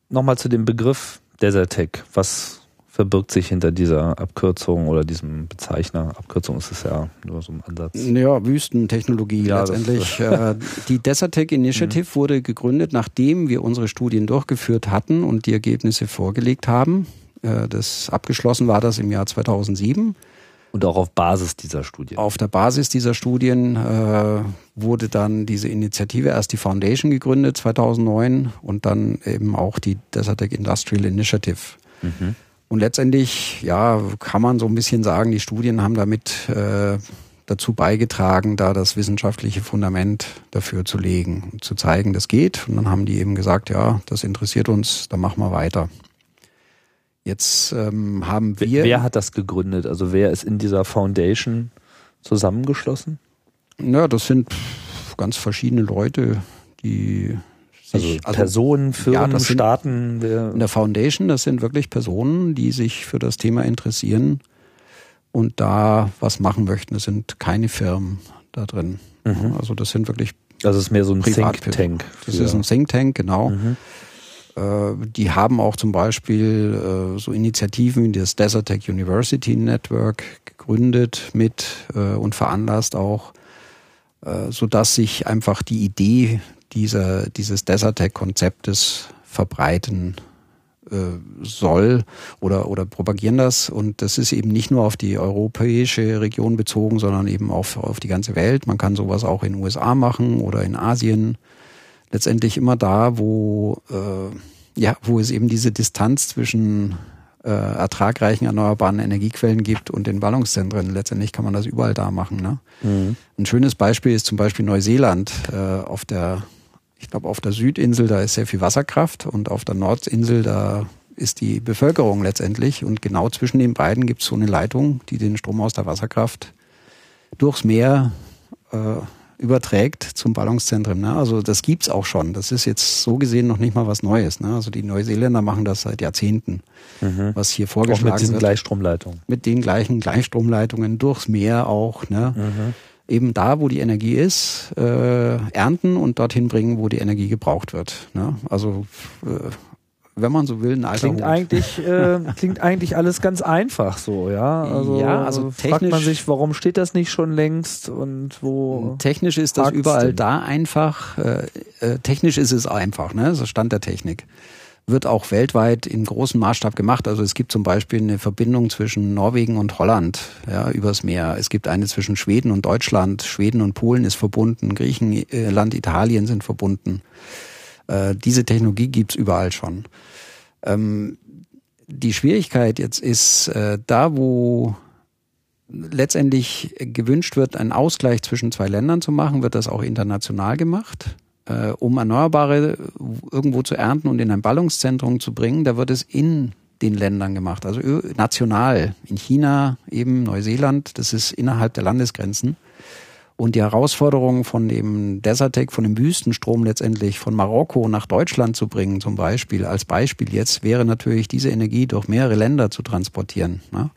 nochmal zu dem Begriff Desertec. Was verbirgt sich hinter dieser Abkürzung oder diesem Bezeichner? Abkürzung ist es ja nur so ein Ansatz. Ja, Wüstentechnologie ja, letztendlich. Äh, die Desertec Initiative mhm. wurde gegründet, nachdem wir unsere Studien durchgeführt hatten und die Ergebnisse vorgelegt haben. Äh, das abgeschlossen war das im Jahr 2007. Und auch auf Basis dieser Studien. Auf der Basis dieser Studien äh, wurde dann diese Initiative erst die Foundation gegründet 2009 und dann eben auch die Desertec Industrial Initiative. Mhm. Und letztendlich, ja, kann man so ein bisschen sagen, die Studien haben damit äh, dazu beigetragen, da das wissenschaftliche Fundament dafür zu legen und zu zeigen, das geht. Und dann haben die eben gesagt, ja, das interessiert uns, dann machen wir weiter. Jetzt ähm, haben wir. Wer hat das gegründet? Also wer ist in dieser Foundation zusammengeschlossen? Ja, das sind ganz verschiedene Leute, die also, also Personen, Firmen, ja, Staaten. in der Foundation, das sind wirklich Personen, die sich für das Thema interessieren und da was machen möchten. Das sind keine Firmen da drin. Mhm. Also das sind wirklich. Es ist mehr so ein Think Tank. Das ist ein Think Tank, genau. Mhm. Äh, die haben auch zum Beispiel äh, so Initiativen wie das Desertec University Network gegründet mit äh, und veranlasst auch, sodass sich einfach die Idee dieser, dieses Desertec-Konzeptes verbreiten äh, soll oder, oder propagieren das. Und das ist eben nicht nur auf die europäische Region bezogen, sondern eben auf, auf die ganze Welt. Man kann sowas auch in den USA machen oder in Asien. Letztendlich immer da, wo, äh, ja, wo es eben diese Distanz zwischen äh, ertragreichen erneuerbaren Energiequellen gibt und den Ballungszentren. Letztendlich kann man das überall da machen. Ne? Mhm. Ein schönes Beispiel ist zum Beispiel Neuseeland äh, auf der ich glaube, auf der Südinsel, da ist sehr viel Wasserkraft und auf der Nordinsel, da ist die Bevölkerung letztendlich. Und genau zwischen den beiden gibt es so eine Leitung, die den Strom aus der Wasserkraft durchs Meer äh, überträgt zum Ballungszentrum. Ne? Also das gibt's auch schon. Das ist jetzt so gesehen noch nicht mal was Neues. Ne? Also die Neuseeländer machen das seit Jahrzehnten, mhm. was hier vorgeschlagen auch mit diesen wird. Gleichstromleitungen. Mit den gleichen Gleichstromleitungen durchs Meer auch. Ne? Mhm eben da, wo die Energie ist, äh, ernten und dorthin bringen, wo die Energie gebraucht wird. Ne? Also äh, wenn man so will, ein alter klingt Hut. eigentlich äh, klingt eigentlich alles ganz einfach so, ja. Also, ja, also fragt man sich, warum steht das nicht schon längst und wo? Technisch ist das überall denn? da einfach. Äh, äh, technisch ist es einfach, ne? Das ist Stand der Technik. Wird auch weltweit in großem Maßstab gemacht. Also es gibt zum Beispiel eine Verbindung zwischen Norwegen und Holland ja, übers Meer. Es gibt eine zwischen Schweden und Deutschland. Schweden und Polen ist verbunden. Griechenland, Italien sind verbunden. Äh, diese Technologie gibt's überall schon. Ähm, die Schwierigkeit jetzt ist, äh, da wo letztendlich gewünscht wird, einen Ausgleich zwischen zwei Ländern zu machen, wird das auch international gemacht. Äh, um Erneuerbare irgendwo zu ernten und in ein Ballungszentrum zu bringen, da wird es in den Ländern gemacht, also national. In China, eben Neuseeland, das ist innerhalb der Landesgrenzen. Und die Herausforderung von dem Desertec, von dem Wüstenstrom letztendlich von Marokko nach Deutschland zu bringen, zum Beispiel, als Beispiel jetzt, wäre natürlich diese Energie durch mehrere Länder zu transportieren. Ne?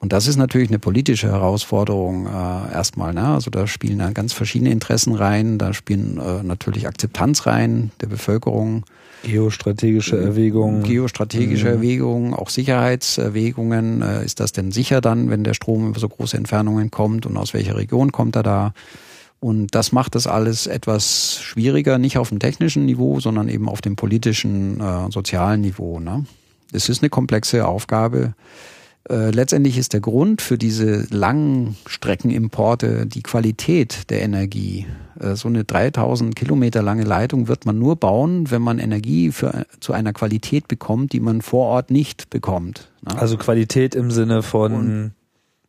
Und das ist natürlich eine politische Herausforderung äh, erstmal. Ne? Also da spielen da ganz verschiedene Interessen rein, da spielen äh, natürlich Akzeptanz rein der Bevölkerung. Geostrategische Erwägungen. Geostrategische mhm. Erwägungen, auch Sicherheitserwägungen. Äh, ist das denn sicher dann, wenn der Strom über so große Entfernungen kommt und aus welcher Region kommt er da? Und das macht das alles etwas schwieriger, nicht auf dem technischen Niveau, sondern eben auf dem politischen, äh, sozialen Niveau. Ne? Es ist eine komplexe Aufgabe. Äh, letztendlich ist der Grund für diese langen Streckenimporte die Qualität der Energie. Äh, so eine 3000 Kilometer lange Leitung wird man nur bauen, wenn man Energie für, zu einer Qualität bekommt, die man vor Ort nicht bekommt. Ne? Also Qualität im Sinne von und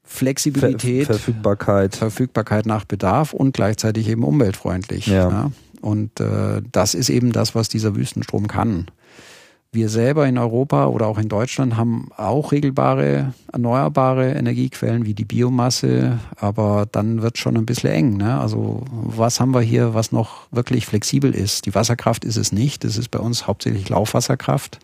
Flexibilität, Ver Verfügbarkeit, Verfügbarkeit nach Bedarf und gleichzeitig eben umweltfreundlich. Ja. Ne? Und äh, das ist eben das, was dieser Wüstenstrom kann. Wir selber in Europa oder auch in Deutschland haben auch regelbare erneuerbare Energiequellen wie die Biomasse, aber dann wird schon ein bisschen eng. Ne? Also was haben wir hier, was noch wirklich flexibel ist? Die Wasserkraft ist es nicht. Das ist bei uns hauptsächlich Laufwasserkraft.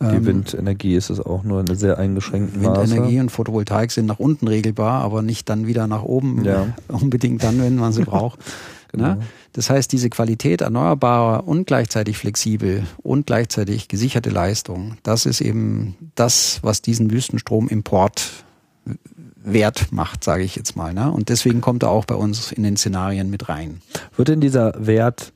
Die ähm, Windenergie ist es auch nur in sehr eingeschränkten Maße. Windenergie und Photovoltaik sind nach unten regelbar, aber nicht dann wieder nach oben. Ja. Unbedingt dann, wenn man sie braucht. genau. Ne? Das heißt, diese Qualität erneuerbarer und gleichzeitig flexibel und gleichzeitig gesicherte Leistung, das ist eben das, was diesen Wüstenstromimport wert macht, sage ich jetzt mal. Ne? Und deswegen kommt er auch bei uns in den Szenarien mit rein. Wird denn dieser Wert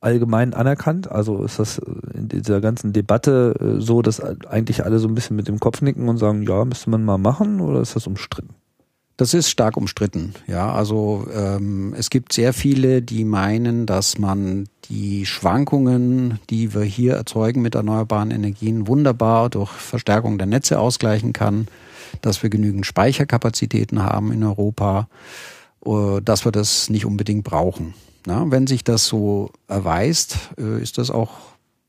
allgemein anerkannt? Also ist das in dieser ganzen Debatte äh, so, dass eigentlich alle so ein bisschen mit dem Kopf nicken und sagen, ja, müsste man mal machen oder ist das umstritten? Das ist stark umstritten. Ja, also ähm, es gibt sehr viele, die meinen, dass man die Schwankungen, die wir hier erzeugen mit erneuerbaren Energien, wunderbar durch Verstärkung der Netze ausgleichen kann, dass wir genügend Speicherkapazitäten haben in Europa, äh, dass wir das nicht unbedingt brauchen. Na, wenn sich das so erweist, äh, ist das auch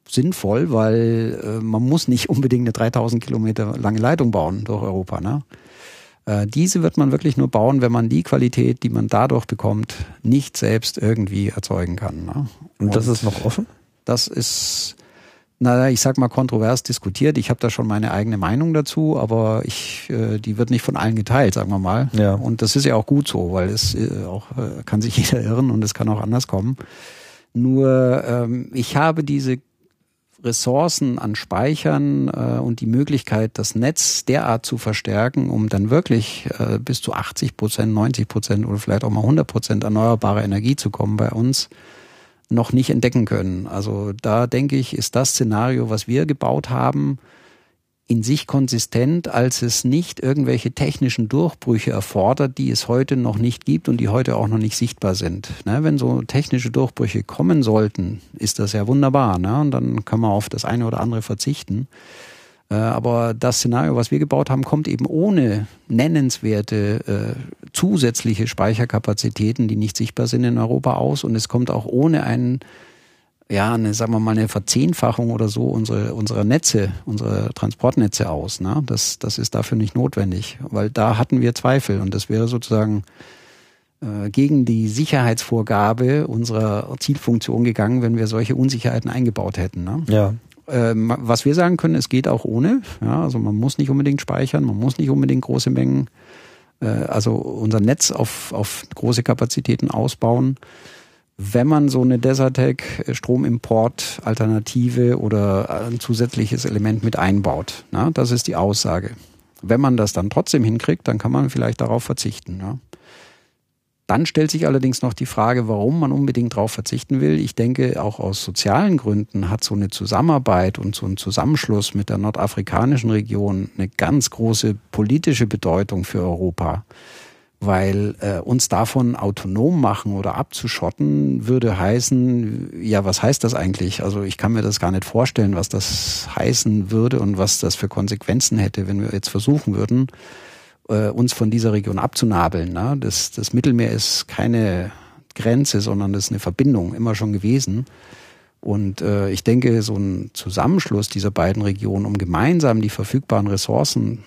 sinnvoll, weil äh, man muss nicht unbedingt eine 3000 Kilometer lange Leitung bauen durch Europa. Ne? Äh, diese wird man wirklich nur bauen, wenn man die Qualität, die man dadurch bekommt, nicht selbst irgendwie erzeugen kann. Ne? Und das ist noch offen? Das ist, naja, ich sag mal kontrovers diskutiert. Ich habe da schon meine eigene Meinung dazu, aber ich, äh, die wird nicht von allen geteilt, sagen wir mal. Ja. Und das ist ja auch gut so, weil es äh, auch kann sich jeder irren und es kann auch anders kommen. Nur ähm, ich habe diese Ressourcen an Speichern äh, und die Möglichkeit, das Netz derart zu verstärken, um dann wirklich äh, bis zu 80 Prozent, 90 Prozent oder vielleicht auch mal 100 Prozent erneuerbare Energie zu kommen bei uns, noch nicht entdecken können. Also da denke ich, ist das Szenario, was wir gebaut haben, in sich konsistent, als es nicht irgendwelche technischen Durchbrüche erfordert, die es heute noch nicht gibt und die heute auch noch nicht sichtbar sind. Ne, wenn so technische Durchbrüche kommen sollten, ist das ja wunderbar. Ne? Und dann kann man auf das eine oder andere verzichten. Äh, aber das Szenario, was wir gebaut haben, kommt eben ohne nennenswerte äh, zusätzliche Speicherkapazitäten, die nicht sichtbar sind in Europa aus. Und es kommt auch ohne einen ja, eine, sagen wir mal, eine Verzehnfachung oder so unsere, unserer Netze, unsere Transportnetze aus. Ne? Das, das ist dafür nicht notwendig, weil da hatten wir Zweifel und das wäre sozusagen äh, gegen die Sicherheitsvorgabe unserer Zielfunktion gegangen, wenn wir solche Unsicherheiten eingebaut hätten. Ne? Ja. Ähm, was wir sagen können, es geht auch ohne. Ja, also man muss nicht unbedingt speichern, man muss nicht unbedingt große Mengen, äh, also unser Netz auf, auf große Kapazitäten ausbauen wenn man so eine Desertec Stromimport Alternative oder ein zusätzliches Element mit einbaut. Na, das ist die Aussage. Wenn man das dann trotzdem hinkriegt, dann kann man vielleicht darauf verzichten. Ja. Dann stellt sich allerdings noch die Frage, warum man unbedingt darauf verzichten will. Ich denke, auch aus sozialen Gründen hat so eine Zusammenarbeit und so ein Zusammenschluss mit der nordafrikanischen Region eine ganz große politische Bedeutung für Europa. Weil äh, uns davon autonom machen oder abzuschotten würde heißen, ja, was heißt das eigentlich? Also ich kann mir das gar nicht vorstellen, was das heißen würde und was das für Konsequenzen hätte, wenn wir jetzt versuchen würden, äh, uns von dieser Region abzunabeln. Ne? Das, das Mittelmeer ist keine Grenze, sondern das ist eine Verbindung, immer schon gewesen. Und äh, ich denke, so ein Zusammenschluss dieser beiden Regionen, um gemeinsam die verfügbaren Ressourcen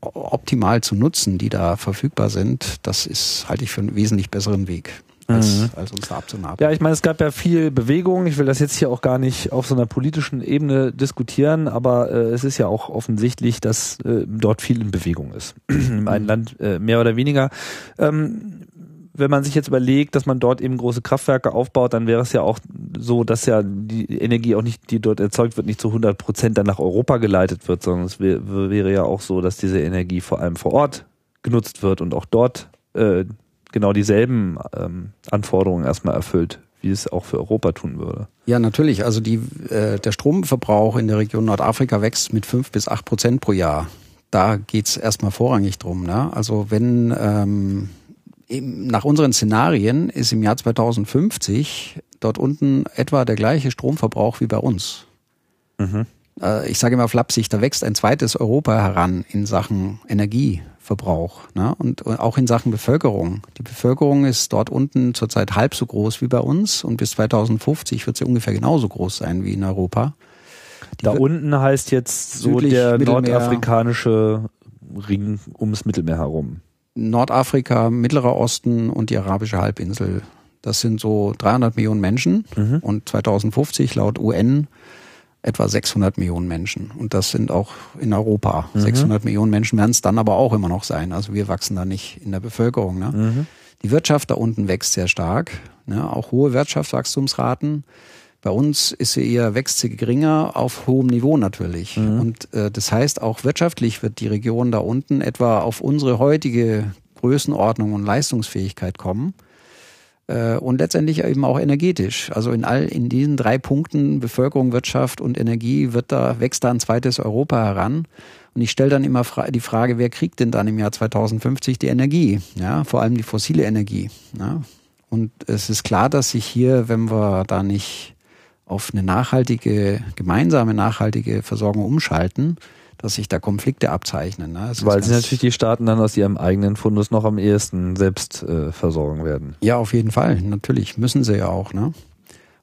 optimal zu nutzen, die da verfügbar sind, das ist, halte ich für einen wesentlich besseren Weg als, mhm. als uns da abzunabeln. Ja, ich meine, es gab ja viel Bewegung. Ich will das jetzt hier auch gar nicht auf so einer politischen Ebene diskutieren, aber äh, es ist ja auch offensichtlich, dass äh, dort viel in Bewegung ist. Im einen mhm. Land äh, mehr oder weniger. Ähm, wenn man sich jetzt überlegt, dass man dort eben große Kraftwerke aufbaut, dann wäre es ja auch so, dass ja die Energie auch nicht, die dort erzeugt wird, nicht zu 100 Prozent dann nach Europa geleitet wird, sondern es wäre ja auch so, dass diese Energie vor allem vor Ort genutzt wird und auch dort äh, genau dieselben ähm, Anforderungen erstmal erfüllt, wie es auch für Europa tun würde. Ja, natürlich. Also die, äh, der Stromverbrauch in der Region Nordafrika wächst mit fünf bis acht Prozent pro Jahr. Da geht's erstmal vorrangig drum. Ne? Also wenn ähm, nach unseren Szenarien ist im Jahr 2050 dort unten etwa der gleiche Stromverbrauch wie bei uns. Mhm. Äh, ich sage immer flapsig, da wächst ein zweites Europa heran in Sachen Energie. Verbrauch ne? und auch in Sachen Bevölkerung. Die Bevölkerung ist dort unten zurzeit halb so groß wie bei uns und bis 2050 wird sie ungefähr genauso groß sein wie in Europa. Die da unten heißt jetzt so der nordafrikanische Ring ums Mittelmeer herum. Nordafrika, Mittlerer Osten und die arabische Halbinsel. Das sind so 300 Millionen Menschen mhm. und 2050 laut UN etwa 600 Millionen Menschen. Und das sind auch in Europa. Mhm. 600 Millionen Menschen werden es dann aber auch immer noch sein. Also wir wachsen da nicht in der Bevölkerung. Ne? Mhm. Die Wirtschaft da unten wächst sehr stark. Ne? Auch hohe Wirtschaftswachstumsraten. Bei uns ist sie eher, wächst sie geringer auf hohem Niveau natürlich. Mhm. Und äh, das heißt, auch wirtschaftlich wird die Region da unten etwa auf unsere heutige Größenordnung und Leistungsfähigkeit kommen. Äh, und letztendlich eben auch energetisch. Also in all in diesen drei Punkten Bevölkerung, Wirtschaft und Energie wird da wächst da ein zweites Europa heran. Und ich stelle dann immer die Frage, wer kriegt denn dann im Jahr 2050 die Energie? Ja, vor allem die fossile Energie. Ja. Und es ist klar, dass sich hier, wenn wir da nicht auf eine nachhaltige, gemeinsame nachhaltige Versorgung umschalten, dass sich da Konflikte abzeichnen. Ne? Weil sie natürlich die Staaten dann aus ihrem eigenen Fundus noch am ehesten selbst äh, versorgen werden. Ja, auf jeden Fall. Natürlich müssen sie ja auch. Ne?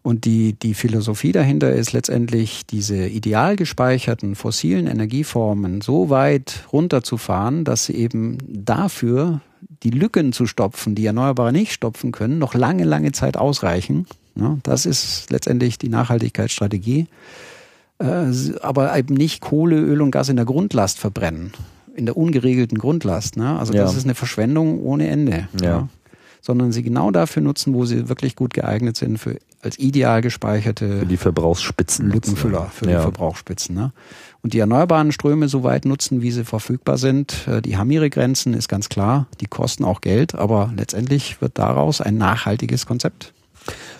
Und die, die Philosophie dahinter ist letztendlich, diese ideal gespeicherten fossilen Energieformen so weit runterzufahren, dass sie eben dafür die Lücken zu stopfen, die Erneuerbare nicht stopfen können, noch lange, lange Zeit ausreichen. Ne? Das ist letztendlich die Nachhaltigkeitsstrategie. Äh, aber eben nicht Kohle, Öl und Gas in der Grundlast verbrennen, in der ungeregelten Grundlast. Ne? Also ja. das ist eine Verschwendung ohne Ende. Ja. ja. Sondern sie genau dafür nutzen, wo sie wirklich gut geeignet sind, für als ideal gespeicherte für die Verbrauchsspitzen Lückenfüller für ja. die Verbrauchsspitzen. Ne? Und die erneuerbaren Ströme so weit nutzen, wie sie verfügbar sind. Äh, die haben ihre Grenzen, ist ganz klar. Die kosten auch Geld, aber letztendlich wird daraus ein nachhaltiges Konzept.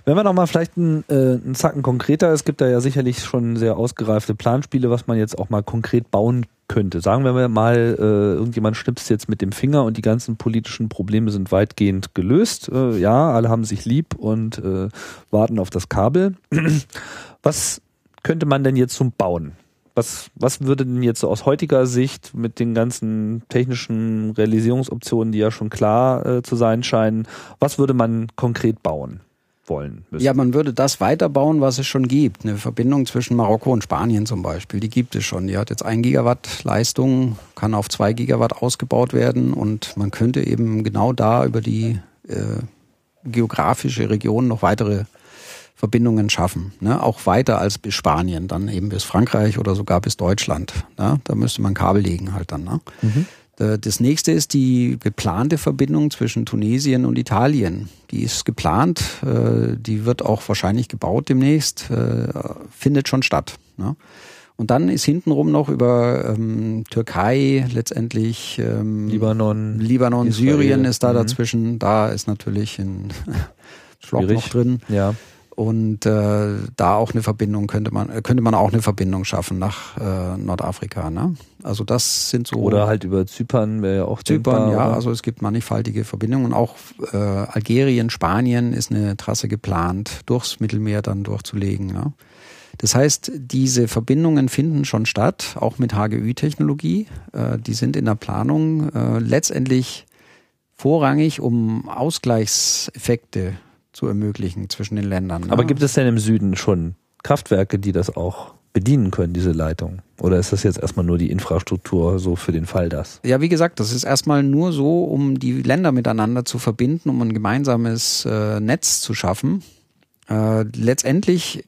Wenn wir noch mal vielleicht einen, äh, einen Zacken konkreter, es gibt da ja sicherlich schon sehr ausgereifte Planspiele, was man jetzt auch mal konkret bauen könnte. Sagen wir mal, äh, irgendjemand schnipst jetzt mit dem Finger und die ganzen politischen Probleme sind weitgehend gelöst. Äh, ja, alle haben sich lieb und äh, warten auf das Kabel. was könnte man denn jetzt zum Bauen? Was, was würde denn jetzt so aus heutiger Sicht mit den ganzen technischen Realisierungsoptionen, die ja schon klar äh, zu sein scheinen, was würde man konkret bauen? Wollen müssen. Ja, man würde das weiterbauen, was es schon gibt. Eine Verbindung zwischen Marokko und Spanien zum Beispiel, die gibt es schon. Die hat jetzt ein Gigawatt Leistung, kann auf zwei Gigawatt ausgebaut werden und man könnte eben genau da über die äh, geografische Region noch weitere Verbindungen schaffen. Ne? Auch weiter als bis Spanien, dann eben bis Frankreich oder sogar bis Deutschland. Ne? Da müsste man Kabel legen halt dann. Ne? Mhm. Äh, das nächste ist die geplante Verbindung zwischen Tunesien und Italien. Die ist geplant, äh, die wird auch wahrscheinlich gebaut demnächst, äh, findet schon statt. Ne? Und dann ist hintenrum noch über ähm, Türkei letztendlich ähm, Libanon, Libanon, Israel. Syrien ist da mhm. dazwischen. Da ist natürlich ein Schlock noch drin. Ja. Und äh, da auch eine Verbindung könnte man könnte man auch eine Verbindung schaffen nach äh, Nordafrika. Ne? Also das sind so oder halt über Zypern wäre ja auch Zypern, ja. Oder? Also es gibt mannigfaltige Verbindungen. Auch äh, Algerien, Spanien ist eine Trasse geplant, durchs Mittelmeer dann durchzulegen. Ne? Das heißt, diese Verbindungen finden schon statt, auch mit HGÜ-Technologie. Äh, die sind in der Planung äh, letztendlich vorrangig, um Ausgleichseffekte zu ermöglichen zwischen den Ländern. Ne? Aber gibt es denn im Süden schon Kraftwerke, die das auch bedienen können, diese Leitung? Oder ist das jetzt erstmal nur die Infrastruktur so für den Fall das? Ja, wie gesagt, das ist erstmal nur so, um die Länder miteinander zu verbinden, um ein gemeinsames äh, Netz zu schaffen. Äh, letztendlich,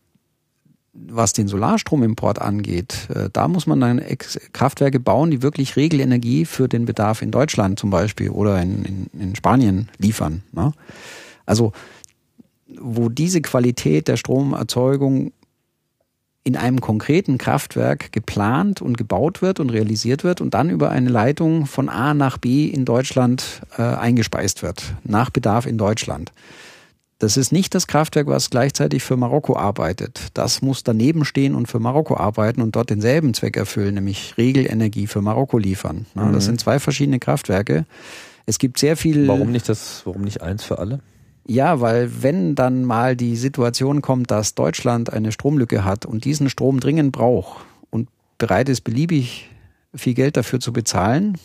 was den Solarstromimport angeht, äh, da muss man dann Ex Kraftwerke bauen, die wirklich Regelenergie für den Bedarf in Deutschland zum Beispiel oder in, in, in Spanien liefern. Ne? Also wo diese Qualität der Stromerzeugung in einem konkreten Kraftwerk geplant und gebaut wird und realisiert wird und dann über eine Leitung von A nach B in Deutschland äh, eingespeist wird, nach Bedarf in Deutschland. Das ist nicht das Kraftwerk, was gleichzeitig für Marokko arbeitet. Das muss daneben stehen und für Marokko arbeiten und dort denselben Zweck erfüllen, nämlich Regelenergie für Marokko liefern. Das mhm. sind zwei verschiedene Kraftwerke. Es gibt sehr viel. Warum nicht das, warum nicht eins für alle? Ja, weil wenn dann mal die Situation kommt, dass Deutschland eine Stromlücke hat und diesen Strom dringend braucht und bereit ist, beliebig viel Geld dafür zu bezahlen,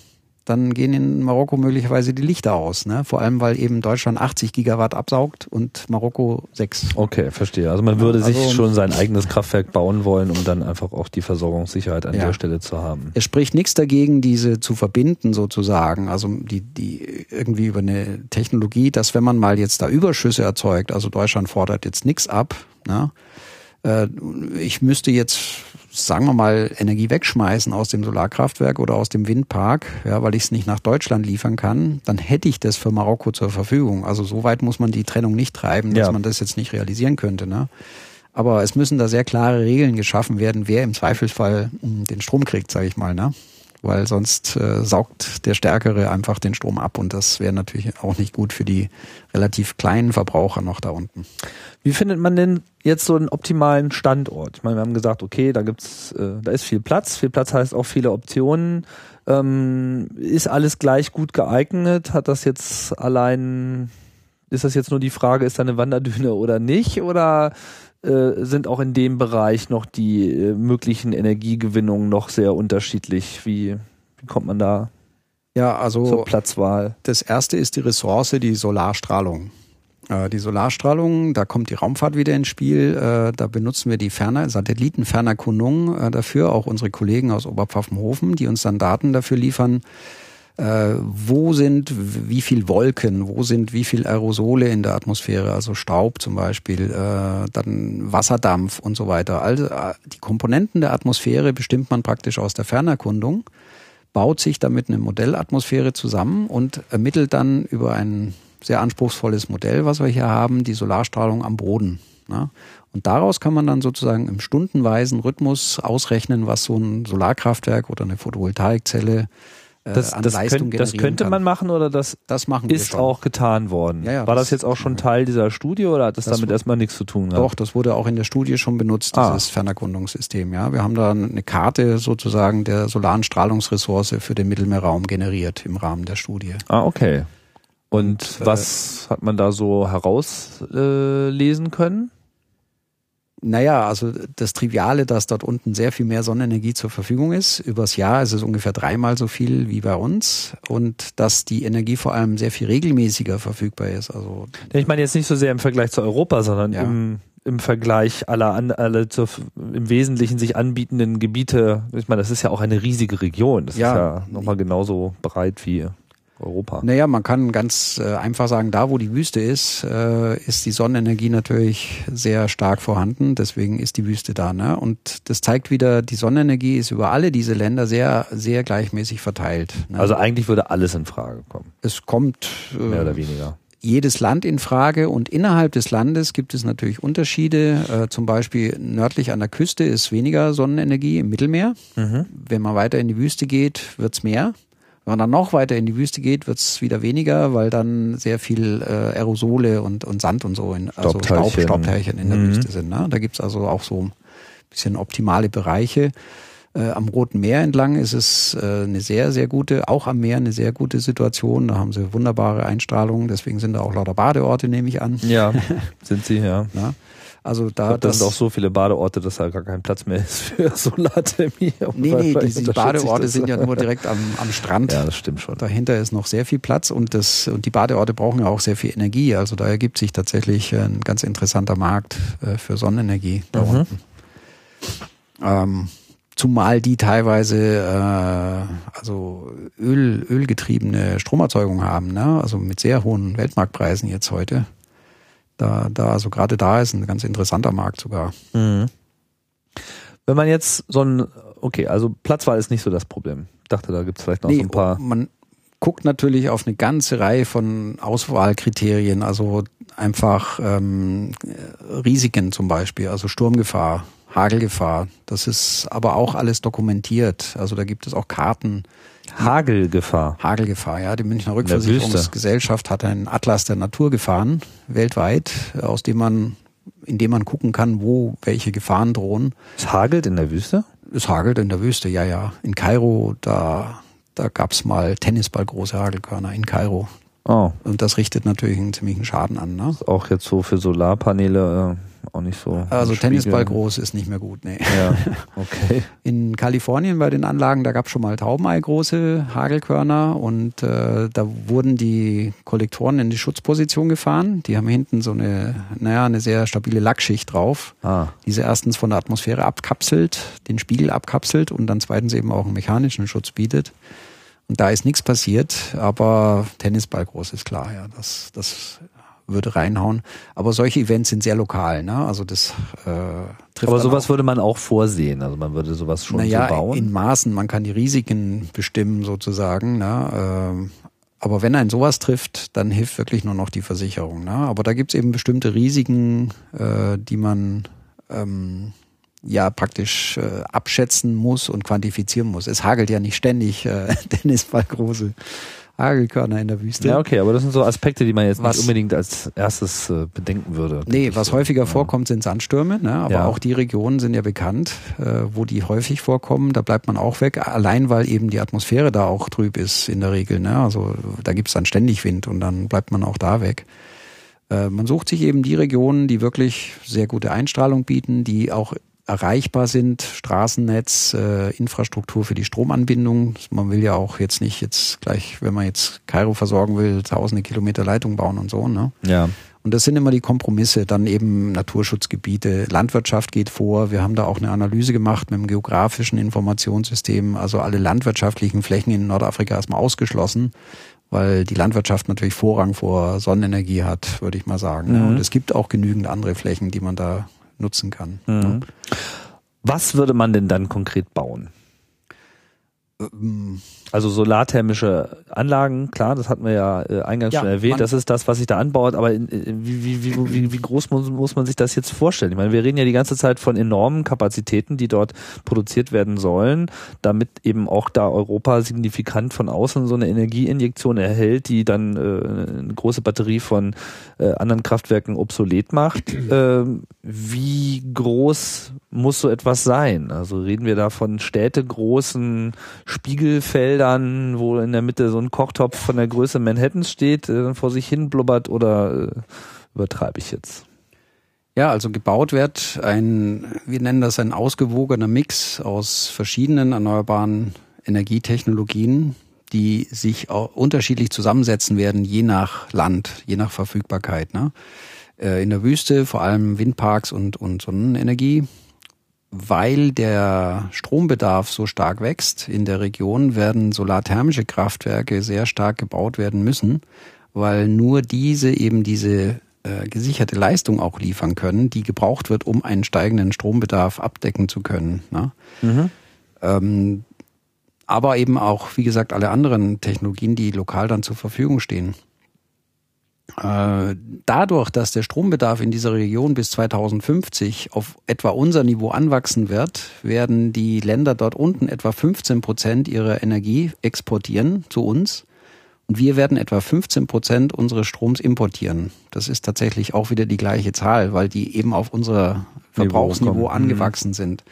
dann gehen in Marokko möglicherweise die Lichter aus. Ne? Vor allem, weil eben Deutschland 80 Gigawatt absaugt und Marokko 6. Okay, verstehe. Also man würde also, sich schon sein eigenes Kraftwerk bauen wollen, um dann einfach auch die Versorgungssicherheit an ja. der Stelle zu haben. Es spricht nichts dagegen, diese zu verbinden sozusagen. Also die, die irgendwie über eine Technologie, dass wenn man mal jetzt da Überschüsse erzeugt, also Deutschland fordert jetzt nichts ab, ne? Äh, ich müsste jetzt sagen wir mal, Energie wegschmeißen aus dem Solarkraftwerk oder aus dem Windpark, ja, weil ich es nicht nach Deutschland liefern kann, dann hätte ich das für Marokko zur Verfügung. Also so weit muss man die Trennung nicht treiben, dass ja. man das jetzt nicht realisieren könnte. Ne? Aber es müssen da sehr klare Regeln geschaffen werden, wer im Zweifelsfall hm, den Strom kriegt, sage ich mal. Ne? Weil sonst äh, saugt der Stärkere einfach den Strom ab und das wäre natürlich auch nicht gut für die relativ kleinen Verbraucher noch da unten. Wie findet man denn jetzt so einen optimalen Standort? Ich meine, wir haben gesagt, okay, da gibt's, äh, da ist viel Platz. Viel Platz heißt auch viele Optionen. Ähm, ist alles gleich gut geeignet? Hat das jetzt allein, ist das jetzt nur die Frage, ist da eine Wanderdüne oder nicht? Oder äh, sind auch in dem Bereich noch die äh, möglichen Energiegewinnungen noch sehr unterschiedlich. Wie, wie kommt man da ja, also zur Platzwahl? Das erste ist die Ressource, die Solarstrahlung. Äh, die Solarstrahlung, da kommt die Raumfahrt wieder ins Spiel. Äh, da benutzen wir die Ferner Satellitenfernerkundung äh, dafür, auch unsere Kollegen aus Oberpfaffenhofen, die uns dann Daten dafür liefern, äh, wo sind wie viel Wolken, wo sind wie viel Aerosole in der Atmosphäre, also Staub zum Beispiel, äh, dann Wasserdampf und so weiter. Also äh, die Komponenten der Atmosphäre bestimmt man praktisch aus der Fernerkundung, baut sich damit eine Modellatmosphäre zusammen und ermittelt dann über ein sehr anspruchsvolles Modell, was wir hier haben, die Solarstrahlung am Boden. Ne? Und daraus kann man dann sozusagen im stundenweisen Rhythmus ausrechnen, was so ein Solarkraftwerk oder eine Photovoltaikzelle das, an das Leistung könnt, Das könnte kann. man machen oder das, das machen ist auch getan worden. Ja, ja, War das, das, jetzt auch schon Teil dieser Studie oder hat das, das damit erstmal nichts zu tun? Gehabt? Doch, das wurde auch in der Studie schon benutzt, ah. dieses Fernerkundungssystem. Ja, wir haben da eine Karte sozusagen der solaren Strahlungsressource für den Mittelmeerraum generiert im Rahmen der Studie. Ah, okay. Und, Und äh, was hat man da so herauslesen äh, können? Naja, also das Triviale, dass dort unten sehr viel mehr Sonnenenergie zur Verfügung ist. Übers Jahr ist es ungefähr dreimal so viel wie bei uns. Und dass die Energie vor allem sehr viel regelmäßiger verfügbar ist. Also ich meine jetzt nicht so sehr im Vergleich zu Europa, sondern ja. im, im Vergleich aller an, alle zur, im Wesentlichen sich anbietenden Gebiete. Ich meine, das ist ja auch eine riesige Region. Das ja. ist ja nochmal genauso breit wie Europa? Naja, man kann ganz äh, einfach sagen, da wo die Wüste ist, äh, ist die Sonnenenergie natürlich sehr stark vorhanden. Deswegen ist die Wüste da. Ne? Und das zeigt wieder, die Sonnenenergie ist über alle diese Länder sehr, sehr gleichmäßig verteilt. Ne? Also eigentlich würde alles in Frage kommen. Es kommt äh, mehr oder weniger. jedes Land in Frage und innerhalb des Landes gibt es natürlich Unterschiede. Äh, zum Beispiel nördlich an der Küste ist weniger Sonnenenergie im Mittelmeer. Mhm. Wenn man weiter in die Wüste geht, wird's mehr. Wenn man dann noch weiter in die Wüste geht, wird's wieder weniger, weil dann sehr viel äh, Aerosole und, und Sand und so, in, also Staub, Staubteilchen in der mhm. Wüste sind. Ne? Da gibt's also auch so ein bisschen optimale Bereiche. Äh, am Roten Meer entlang ist es äh, eine sehr, sehr gute, auch am Meer eine sehr gute Situation. Da haben sie wunderbare Einstrahlungen, deswegen sind da auch lauter Badeorte, nehme ich an. Ja, sind sie, ja. Also da glaub, das sind auch so viele Badeorte, dass da gar kein Platz mehr ist für Solarthermie. Nee, nee, die, die Badeorte sind ja nur direkt am, am Strand. Ja, das stimmt schon. Dahinter ist noch sehr viel Platz und das und die Badeorte brauchen ja auch sehr viel Energie. Also da ergibt sich tatsächlich ein ganz interessanter Markt äh, für Sonnenenergie da mhm. unten. Ähm, Zumal die teilweise äh, also Öl, ölgetriebene Stromerzeugung haben, ne? also mit sehr hohen Weltmarktpreisen jetzt heute. Da, da, also gerade da ist ein ganz interessanter Markt sogar. Mhm. Wenn man jetzt so ein, okay, also Platzwahl ist nicht so das Problem. Ich dachte, da gibt es vielleicht noch nee, so ein paar. Man guckt natürlich auf eine ganze Reihe von Auswahlkriterien, also einfach ähm, Risiken zum Beispiel, also Sturmgefahr, Hagelgefahr. Das ist aber auch alles dokumentiert. Also da gibt es auch Karten. Hagelgefahr. Hagelgefahr, ja. Die Münchner Rückversicherungsgesellschaft hat einen Atlas der Naturgefahren weltweit, aus dem man, in dem man gucken kann, wo welche Gefahren drohen. Es hagelt in der Wüste? Es hagelt in der Wüste, ja, ja. In Kairo, da, da gab's mal Tennisballgroße Hagelkörner in Kairo. Oh. Und das richtet natürlich einen ziemlichen Schaden an. Ne? Auch jetzt so für Solarpaneele. Äh auch nicht so. Also Tennisball groß ist nicht mehr gut, nee. Ja, okay. In Kalifornien bei den Anlagen, da gab es schon mal Taubenei große Hagelkörner und äh, da wurden die Kollektoren in die Schutzposition gefahren. Die haben hinten so eine, naja, eine sehr stabile Lackschicht drauf. Ah. Diese erstens von der Atmosphäre abkapselt, den Spiegel abkapselt und dann zweitens eben auch einen mechanischen Schutz bietet. Und da ist nichts passiert, aber Tennisball groß ist klar, ja. Das, das würde reinhauen. Aber solche Events sind sehr lokal, ne? Also das äh, trifft. Aber sowas würde man auch vorsehen. Also man würde sowas schon naja, so bauen. In Maßen, man kann die Risiken bestimmen sozusagen. Ne? Ähm, aber wenn ein sowas trifft, dann hilft wirklich nur noch die Versicherung. Ne? Aber da gibt's eben bestimmte Risiken, äh, die man ähm, ja praktisch äh, abschätzen muss und quantifizieren muss. Es hagelt ja nicht ständig äh, Tennisballgroße Hagelkörner in der Wüste. Ja, okay, aber das sind so Aspekte, die man jetzt was, nicht unbedingt als erstes äh, bedenken würde. Nee, was so. häufiger ja. vorkommt, sind Sandstürme, ne? aber ja. auch die Regionen sind ja bekannt, äh, wo die häufig vorkommen. Da bleibt man auch weg, allein weil eben die Atmosphäre da auch trüb ist in der Regel. Ne? Also da gibt's dann ständig Wind und dann bleibt man auch da weg. Äh, man sucht sich eben die Regionen, die wirklich sehr gute Einstrahlung bieten, die auch erreichbar sind, Straßennetz, äh, Infrastruktur für die Stromanbindung. Man will ja auch jetzt nicht jetzt gleich, wenn man jetzt Kairo versorgen will, tausende Kilometer Leitung bauen und so. Ne? Ja. Und das sind immer die Kompromisse. Dann eben Naturschutzgebiete, Landwirtschaft geht vor. Wir haben da auch eine Analyse gemacht mit dem geografischen Informationssystem. Also alle landwirtschaftlichen Flächen in Nordafrika erstmal ausgeschlossen, weil die Landwirtschaft natürlich Vorrang vor Sonnenenergie hat, würde ich mal sagen. Mhm. Und es gibt auch genügend andere Flächen, die man da nutzen kann. Mhm. Was würde man denn dann konkret bauen? Also solarthermische Anlagen, klar, das hatten wir ja äh, eingangs ja, schon erwähnt, das ist das, was sich da anbaut, aber in, wie, wie, wie, wie, groß muss, muss man sich das jetzt vorstellen? Ich meine, wir reden ja die ganze Zeit von enormen Kapazitäten, die dort produziert werden sollen, damit eben auch da Europa signifikant von außen so eine Energieinjektion erhält, die dann äh, eine große Batterie von äh, anderen Kraftwerken obsolet macht. Ähm, wie groß muss so etwas sein? Also reden wir da von städtegroßen Spiegelfeldern, wo in der Mitte so ein Kochtopf von der Größe Manhattans steht, äh, vor sich hin blubbert oder äh, übertreibe ich jetzt? Ja, also gebaut wird ein, wir nennen das ein ausgewogener Mix aus verschiedenen erneuerbaren Energietechnologien, die sich auch unterschiedlich zusammensetzen werden, je nach Land, je nach Verfügbarkeit. Ne? Äh, in der Wüste vor allem Windparks und, und Sonnenenergie weil der Strombedarf so stark wächst in der Region, werden solarthermische Kraftwerke sehr stark gebaut werden müssen, weil nur diese eben diese äh, gesicherte Leistung auch liefern können, die gebraucht wird, um einen steigenden Strombedarf abdecken zu können. Ne? Mhm. Ähm, aber eben auch, wie gesagt, alle anderen Technologien, die lokal dann zur Verfügung stehen. Äh, dadurch, dass der Strombedarf in dieser Region bis 2050 auf etwa unser Niveau anwachsen wird, werden die Länder dort unten etwa 15 Prozent ihrer Energie exportieren zu uns. Und wir werden etwa 15 Prozent unseres Stroms importieren. Das ist tatsächlich auch wieder die gleiche Zahl, weil die eben auf unser Verbrauchsniveau angewachsen mhm. sind.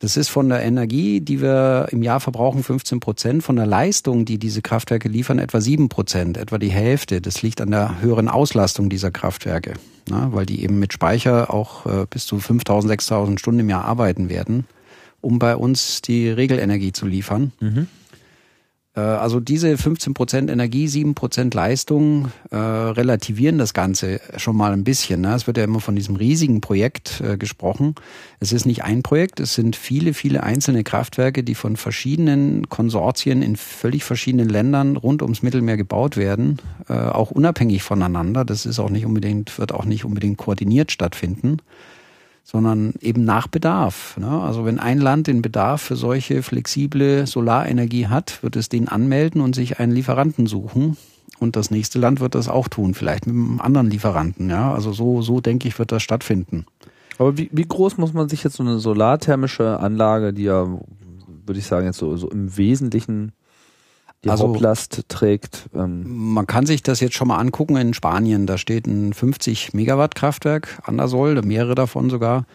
Das ist von der Energie, die wir im Jahr verbrauchen, 15 Prozent. Von der Leistung, die diese Kraftwerke liefern, etwa 7 Prozent, etwa die Hälfte. Das liegt an der höheren Auslastung dieser Kraftwerke, na, weil die eben mit Speicher auch äh, bis zu 5000, 6000 Stunden im Jahr arbeiten werden, um bei uns die Regelenergie zu liefern. Mhm. Äh, also diese 15 Prozent Energie, 7 Prozent Leistung äh, relativieren das Ganze schon mal ein bisschen. Ne? Es wird ja immer von diesem riesigen Projekt äh, gesprochen. Es ist nicht ein Projekt, es sind viele, viele einzelne Kraftwerke, die von verschiedenen Konsortien in völlig verschiedenen Ländern rund ums Mittelmeer gebaut werden, äh, auch unabhängig voneinander. Das ist auch nicht unbedingt, wird auch nicht unbedingt koordiniert stattfinden sondern eben nach Bedarf. Ne? Also wenn ein Land den Bedarf für solche flexible Solarenergie hat, wird es den anmelden und sich einen Lieferanten suchen. Und das nächste Land wird das auch tun, vielleicht mit einem anderen Lieferanten. Ja, also so, so denke ich, wird das stattfinden. Aber wie, wie groß muss man sich jetzt so eine solarthermische Anlage, die ja, würde ich sagen, jetzt so, so im Wesentlichen die also, Hauptlast trägt. Ähm. Man kann sich das jetzt schon mal angucken in Spanien. Da steht ein 50 Megawatt Kraftwerk an der Soll, mehrere davon sogar,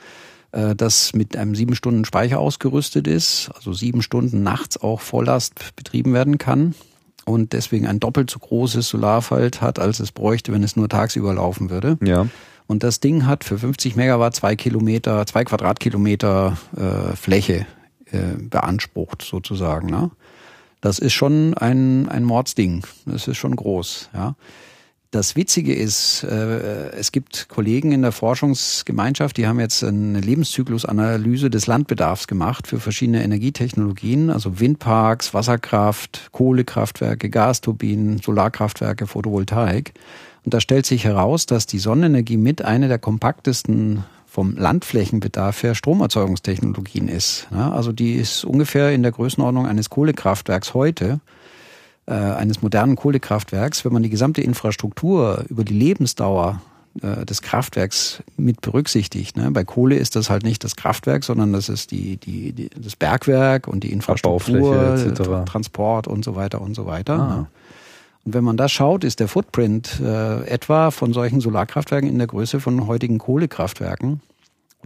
äh, das mit einem sieben Stunden Speicher ausgerüstet ist, also sieben Stunden nachts auch Volllast betrieben werden kann und deswegen ein doppelt so großes Solarfeld hat, als es bräuchte, wenn es nur tagsüber laufen würde. Ja. Und das Ding hat für 50 Megawatt zwei Kilometer, zwei Quadratkilometer äh, Fläche äh, beansprucht sozusagen. Ne? Das ist schon ein, ein Mordsding. Das ist schon groß, ja. Das Witzige ist, äh, es gibt Kollegen in der Forschungsgemeinschaft, die haben jetzt eine Lebenszyklusanalyse des Landbedarfs gemacht für verschiedene Energietechnologien, also Windparks, Wasserkraft, Kohlekraftwerke, Gasturbinen, Solarkraftwerke, Photovoltaik. Und da stellt sich heraus, dass die Sonnenenergie mit einer der kompaktesten vom Landflächenbedarf her Stromerzeugungstechnologien ist. Ja, also die ist ungefähr in der Größenordnung eines Kohlekraftwerks heute, äh, eines modernen Kohlekraftwerks. Wenn man die gesamte Infrastruktur über die Lebensdauer äh, des Kraftwerks mit berücksichtigt. Ne? Bei Kohle ist das halt nicht das Kraftwerk, sondern das ist die, die, die das Bergwerk und die Infrastruktur, Transport und so weiter und so weiter. Ah. Ne? Und wenn man da schaut, ist der Footprint äh, etwa von solchen Solarkraftwerken in der Größe von heutigen Kohlekraftwerken.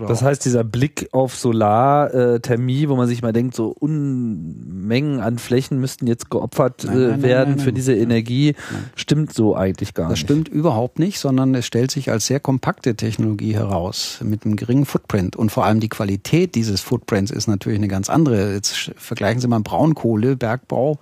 Das heißt, dieser Blick auf Solarthermie, wo man sich mal denkt, so Unmengen an Flächen müssten jetzt geopfert nein, nein, werden nein, für diese Energie, stimmt so eigentlich gar das nicht. Das stimmt überhaupt nicht, sondern es stellt sich als sehr kompakte Technologie heraus, mit einem geringen Footprint. Und vor allem die Qualität dieses Footprints ist natürlich eine ganz andere. Jetzt vergleichen Sie mal Braunkohle, Bergbau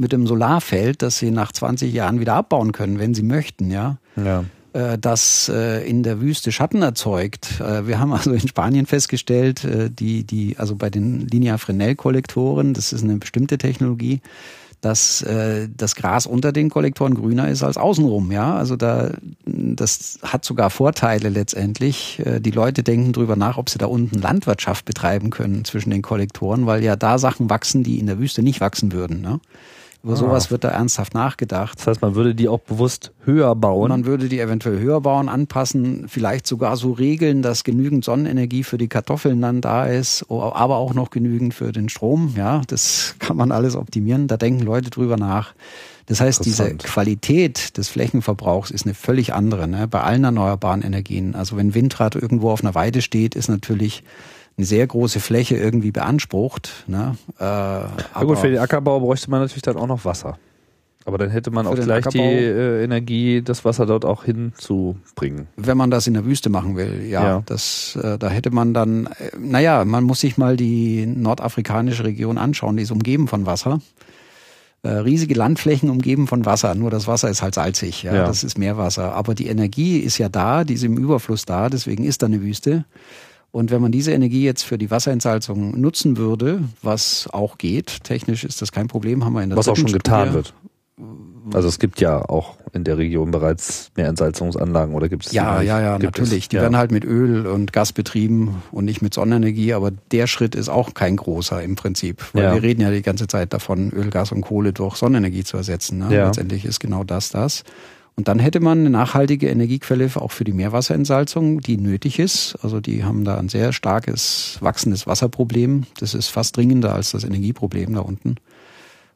mit dem Solarfeld, das sie nach 20 Jahren wieder abbauen können, wenn sie möchten, ja. Ja äh, das äh, in der Wüste Schatten erzeugt. Äh, wir haben also in Spanien festgestellt, die, die, also bei den Linea Fresnel-Kollektoren, das ist eine bestimmte Technologie, dass äh, das Gras unter den Kollektoren grüner ist als außenrum. Ja, also da das hat sogar Vorteile letztendlich. Äh, die Leute denken drüber nach, ob sie da unten Landwirtschaft betreiben können zwischen den Kollektoren, weil ja da Sachen wachsen, die in der Wüste nicht wachsen würden. Ne? Über ah. sowas wird da ernsthaft nachgedacht. Das heißt, man würde die auch bewusst höher bauen. Man würde die eventuell höher bauen, anpassen, vielleicht sogar so regeln, dass genügend Sonnenenergie für die Kartoffeln dann da ist, aber auch noch genügend für den Strom. Ja, das kann man alles optimieren. Da denken Leute drüber nach. Das heißt, diese Qualität des Flächenverbrauchs ist eine völlig andere ne? bei allen erneuerbaren Energien. Also wenn Windrad irgendwo auf einer Weide steht, ist natürlich eine sehr große Fläche irgendwie beansprucht. Ne? Äh, aber ja gut, für den Ackerbau bräuchte man natürlich dann auch noch Wasser. Aber dann hätte man auch gleich Ackerbau, die äh, Energie, das Wasser dort auch hinzubringen. Wenn man das in der Wüste machen will, ja. ja. Das, äh, da hätte man dann, äh, naja, man muss sich mal die nordafrikanische Region anschauen, die ist umgeben von Wasser. Äh, riesige Landflächen umgeben von Wasser, nur das Wasser ist halt salzig, ja, ja. das ist Meerwasser. Aber die Energie ist ja da, die ist im Überfluss da, deswegen ist da eine Wüste. Und wenn man diese Energie jetzt für die Wasserentsalzung nutzen würde, was auch geht, technisch ist das kein Problem, haben wir in der Was auch schon getan wird. Also es gibt ja auch in der Region bereits mehr Entsalzungsanlagen oder gibt es Ja, ja, ja, natürlich. Es? Die ja. werden halt mit Öl und Gas betrieben und nicht mit Sonnenenergie, aber der Schritt ist auch kein großer im Prinzip. Weil ja. wir reden ja die ganze Zeit davon, Öl, Gas und Kohle durch Sonnenenergie zu ersetzen. Ne? Ja. Letztendlich ist genau das das. Und dann hätte man eine nachhaltige Energiequelle auch für die Meerwasserentsalzung, die nötig ist. Also die haben da ein sehr starkes wachsendes Wasserproblem. Das ist fast dringender als das Energieproblem da unten.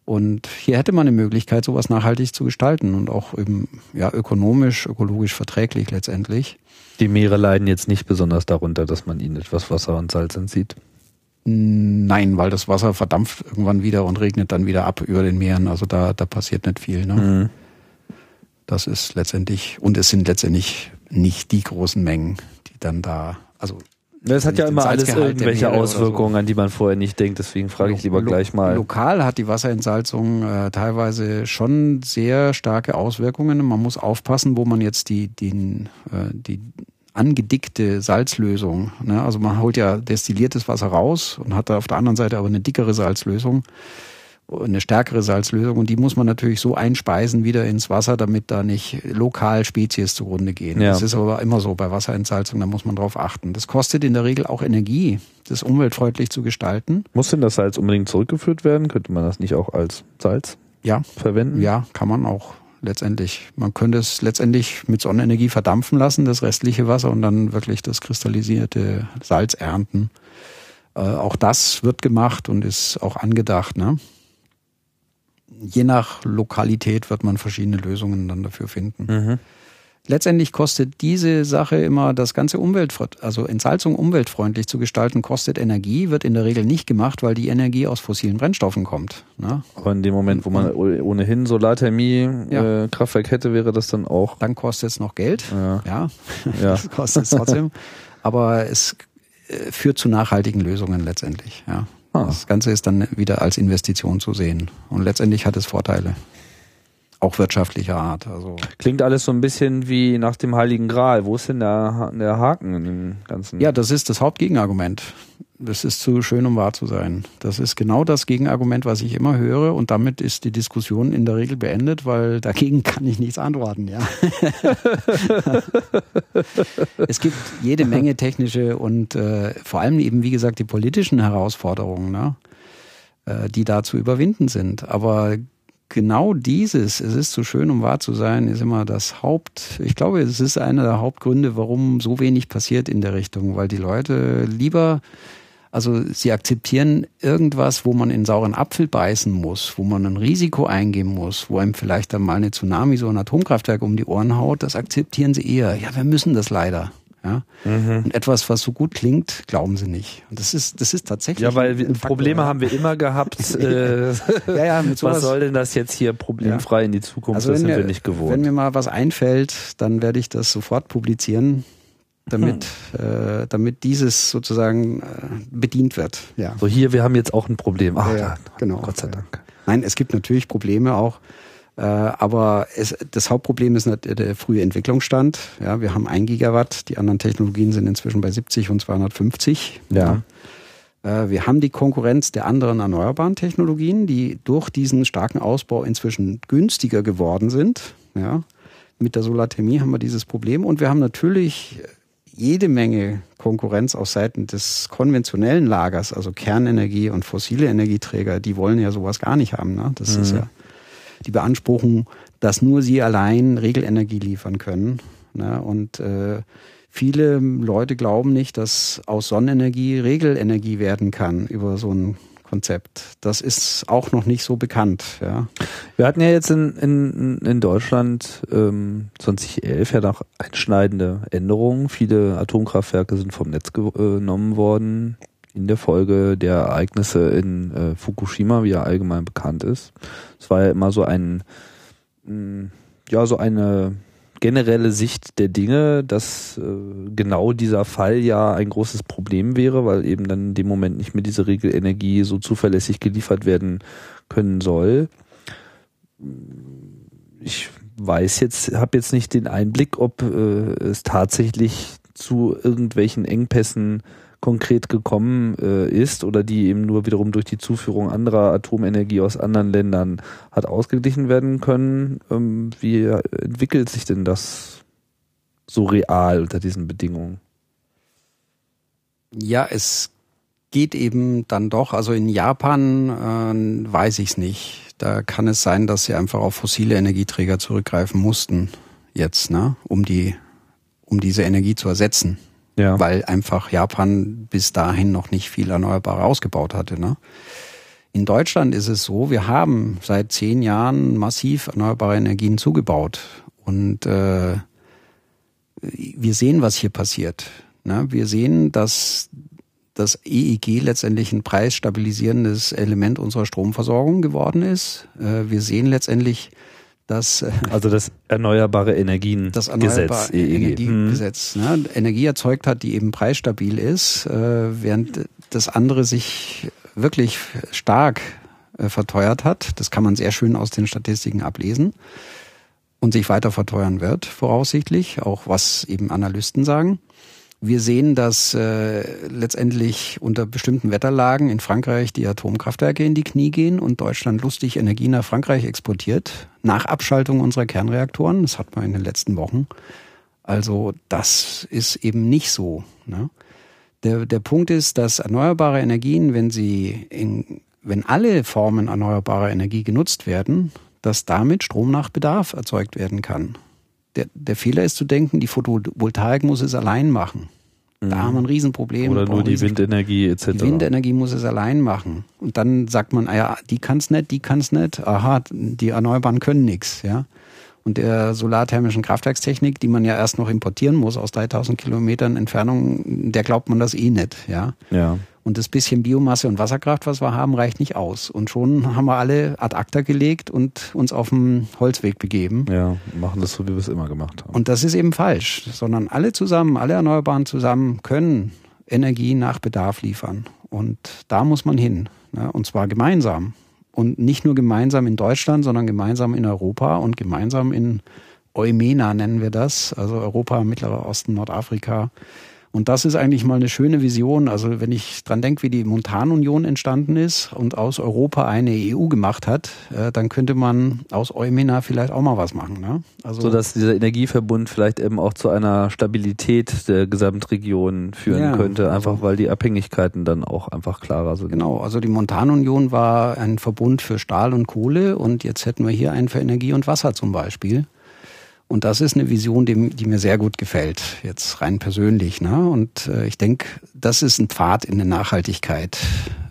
Und hier hätte man eine Möglichkeit, sowas nachhaltig zu gestalten und auch eben ja ökonomisch, ökologisch verträglich letztendlich. Die Meere leiden jetzt nicht besonders darunter, dass man ihnen etwas Wasser und Salz entzieht. Nein, weil das Wasser verdampft irgendwann wieder und regnet dann wieder ab über den Meeren. Also da, da passiert nicht viel. Ne? Mhm. Das ist letztendlich, und es sind letztendlich nicht die großen Mengen, die dann da, also es hat ja immer alles irgendwelche Auswirkungen, so. an die man vorher nicht denkt. Deswegen frage ich lieber Lo gleich mal. Lokal hat die Wasserentsalzung äh, teilweise schon sehr starke Auswirkungen. Man muss aufpassen, wo man jetzt die, den, äh, die angedickte Salzlösung, ne? also man holt ja destilliertes Wasser raus und hat da auf der anderen Seite aber eine dickere Salzlösung eine stärkere Salzlösung und die muss man natürlich so einspeisen wieder ins Wasser, damit da nicht lokal Spezies zugrunde gehen. Ja. Das ist aber immer so bei Wasserentsalzung, da muss man drauf achten. Das kostet in der Regel auch Energie, das umweltfreundlich zu gestalten. Muss denn das Salz unbedingt zurückgeführt werden? Könnte man das nicht auch als Salz ja. verwenden? Ja, kann man auch letztendlich. Man könnte es letztendlich mit Sonnenenergie verdampfen lassen, das restliche Wasser und dann wirklich das kristallisierte Salz ernten. Äh, auch das wird gemacht und ist auch angedacht. Ne? Je nach Lokalität wird man verschiedene Lösungen dann dafür finden. Mhm. Letztendlich kostet diese Sache immer das ganze Umwelt, also Entsalzung umweltfreundlich zu gestalten, kostet Energie, wird in der Regel nicht gemacht, weil die Energie aus fossilen Brennstoffen kommt. Ne? Aber in dem Moment, wo man ohnehin Solarthermie ja. äh, Kraftwerk hätte, wäre das dann auch. Dann kostet es noch Geld. Ja. ja. das kostet es trotzdem. Aber es äh, führt zu nachhaltigen Lösungen letztendlich. Ja. Ah. Das Ganze ist dann wieder als Investition zu sehen. Und letztendlich hat es Vorteile. Auch wirtschaftlicher Art. Also Klingt alles so ein bisschen wie nach dem Heiligen Gral. Wo ist denn der, der Haken in dem Ganzen? Ja, das ist das Hauptgegenargument. Das ist zu schön, um wahr zu sein. Das ist genau das Gegenargument, was ich immer höre. Und damit ist die Diskussion in der Regel beendet, weil dagegen kann ich nichts antworten. Ja. es gibt jede Menge technische und äh, vor allem eben, wie gesagt, die politischen Herausforderungen, ne? äh, die da zu überwinden sind. Aber genau dieses, es ist zu schön, um wahr zu sein, ist immer das Haupt, ich glaube, es ist einer der Hauptgründe, warum so wenig passiert in der Richtung, weil die Leute lieber also sie akzeptieren irgendwas, wo man in sauren Apfel beißen muss, wo man ein Risiko eingehen muss, wo einem vielleicht dann mal eine Tsunami, so ein Atomkraftwerk um die Ohren haut, das akzeptieren sie eher. Ja, wir müssen das leider. Ja? Mhm. Und etwas, was so gut klingt, glauben sie nicht. Und das ist, das ist tatsächlich. Ja, weil wir, Probleme haben wir immer gehabt. äh, ja, ja, mit sowas, was soll denn das jetzt hier problemfrei ja. in die Zukunft? Also das sind mir, wir nicht gewohnt. Wenn mir mal was einfällt, dann werde ich das sofort publizieren damit, hm. äh, damit dieses sozusagen äh, bedient wird. Ja. So hier, wir haben jetzt auch ein Problem. Ach, ja, genau. Gott sei Dank. Nein, es gibt natürlich Probleme auch, aber es, das Hauptproblem ist nicht der frühe Entwicklungsstand. Ja, wir haben ein Gigawatt, die anderen Technologien sind inzwischen bei 70 und 250. Ja. ja. Äh, wir haben die Konkurrenz der anderen erneuerbaren Technologien, die durch diesen starken Ausbau inzwischen günstiger geworden sind. Ja. Mit der Solarthermie haben wir dieses Problem und wir haben natürlich jede Menge Konkurrenz auf Seiten des konventionellen Lagers, also Kernenergie und fossile Energieträger, die wollen ja sowas gar nicht haben. Ne? Das mhm. ist ja die Beanspruchung, dass nur sie allein Regelenergie liefern können. Ne? Und äh, viele Leute glauben nicht, dass aus Sonnenenergie Regelenergie werden kann über so ein Konzept. Das ist auch noch nicht so bekannt. Ja. Wir hatten ja jetzt in, in, in Deutschland ähm, 2011 ja noch einschneidende Änderungen. Viele Atomkraftwerke sind vom Netz genommen worden in der Folge der Ereignisse in äh, Fukushima, wie ja allgemein bekannt ist. Es war ja immer so ein, mh, ja, so eine generelle Sicht der Dinge, dass äh, genau dieser Fall ja ein großes Problem wäre, weil eben dann in dem Moment nicht mehr diese Regelenergie so zuverlässig geliefert werden können soll. Ich weiß jetzt, habe jetzt nicht den Einblick, ob äh, es tatsächlich zu irgendwelchen Engpässen konkret gekommen äh, ist oder die eben nur wiederum durch die Zuführung anderer Atomenergie aus anderen Ländern hat ausgeglichen werden können. Ähm, wie entwickelt sich denn das so real unter diesen Bedingungen? Ja, es geht eben dann doch. Also in Japan äh, weiß ich es nicht. Da kann es sein, dass sie einfach auf fossile Energieträger zurückgreifen mussten. jetzt, ne, um die, um diese Energie zu ersetzen. Ja. Weil einfach Japan bis dahin noch nicht viel Erneuerbare ausgebaut hatte, ne. In Deutschland ist es so, wir haben seit zehn Jahren massiv erneuerbare Energien zugebaut. Und äh, wir sehen, was hier passiert. Ne? Wir sehen, dass das EEG letztendlich ein preisstabilisierendes Element unserer Stromversorgung geworden ist. Äh, wir sehen letztendlich, dass äh, also das erneuerbare Energien das erneuerbare Gesetz, EEG. Energiegesetz ne? Energie erzeugt hat, die eben preisstabil ist, äh, während das andere sich wirklich stark verteuert hat. Das kann man sehr schön aus den Statistiken ablesen und sich weiter verteuern wird, voraussichtlich, auch was eben Analysten sagen. Wir sehen, dass äh, letztendlich unter bestimmten Wetterlagen in Frankreich die Atomkraftwerke in die Knie gehen und Deutschland lustig Energie nach Frankreich exportiert, nach Abschaltung unserer Kernreaktoren. Das hat man in den letzten Wochen. Also das ist eben nicht so. Ne? Der, der Punkt ist, dass erneuerbare Energien, wenn sie in, wenn alle Formen erneuerbarer Energie genutzt werden, dass damit Strom nach Bedarf erzeugt werden kann. Der, der Fehler ist zu denken, die Photovoltaik muss es allein machen. Da haben wir ein Riesenproblem. Oder nur die Windenergie etc. Die Windenergie muss es allein machen. Und dann sagt man, ah ja, die kann es nicht, die kann es nicht. Aha, die Erneuerbaren können nichts. Ja? Und der solarthermischen Kraftwerkstechnik, die man ja erst noch importieren muss aus 3000 Kilometern Entfernung, der glaubt man das eh nicht. Ja. ja. Und das bisschen Biomasse und Wasserkraft, was wir haben, reicht nicht aus. Und schon haben wir alle ad acta gelegt und uns auf den Holzweg begeben. Ja, machen das so, wie wir es immer gemacht haben. Und das ist eben falsch, sondern alle zusammen, alle Erneuerbaren zusammen können Energie nach Bedarf liefern. Und da muss man hin. Ne? Und zwar gemeinsam. Und nicht nur gemeinsam in Deutschland, sondern gemeinsam in Europa und gemeinsam in Eumena nennen wir das, also Europa, Mittlerer Osten, Nordafrika, und das ist eigentlich mal eine schöne Vision. Also wenn ich dran denke, wie die Montanunion entstanden ist und aus Europa eine EU gemacht hat, äh, dann könnte man aus Eumena vielleicht auch mal was machen. Ne? Also so dass dieser Energieverbund vielleicht eben auch zu einer Stabilität der Gesamtregion führen ja, könnte, einfach weil die Abhängigkeiten dann auch einfach klarer sind. Genau, also die Montanunion war ein Verbund für Stahl und Kohle und jetzt hätten wir hier einen für Energie und Wasser zum Beispiel. Und das ist eine Vision, die, die, mir sehr gut gefällt, jetzt rein persönlich. Ne? Und äh, ich denke, das ist ein Pfad in der Nachhaltigkeit,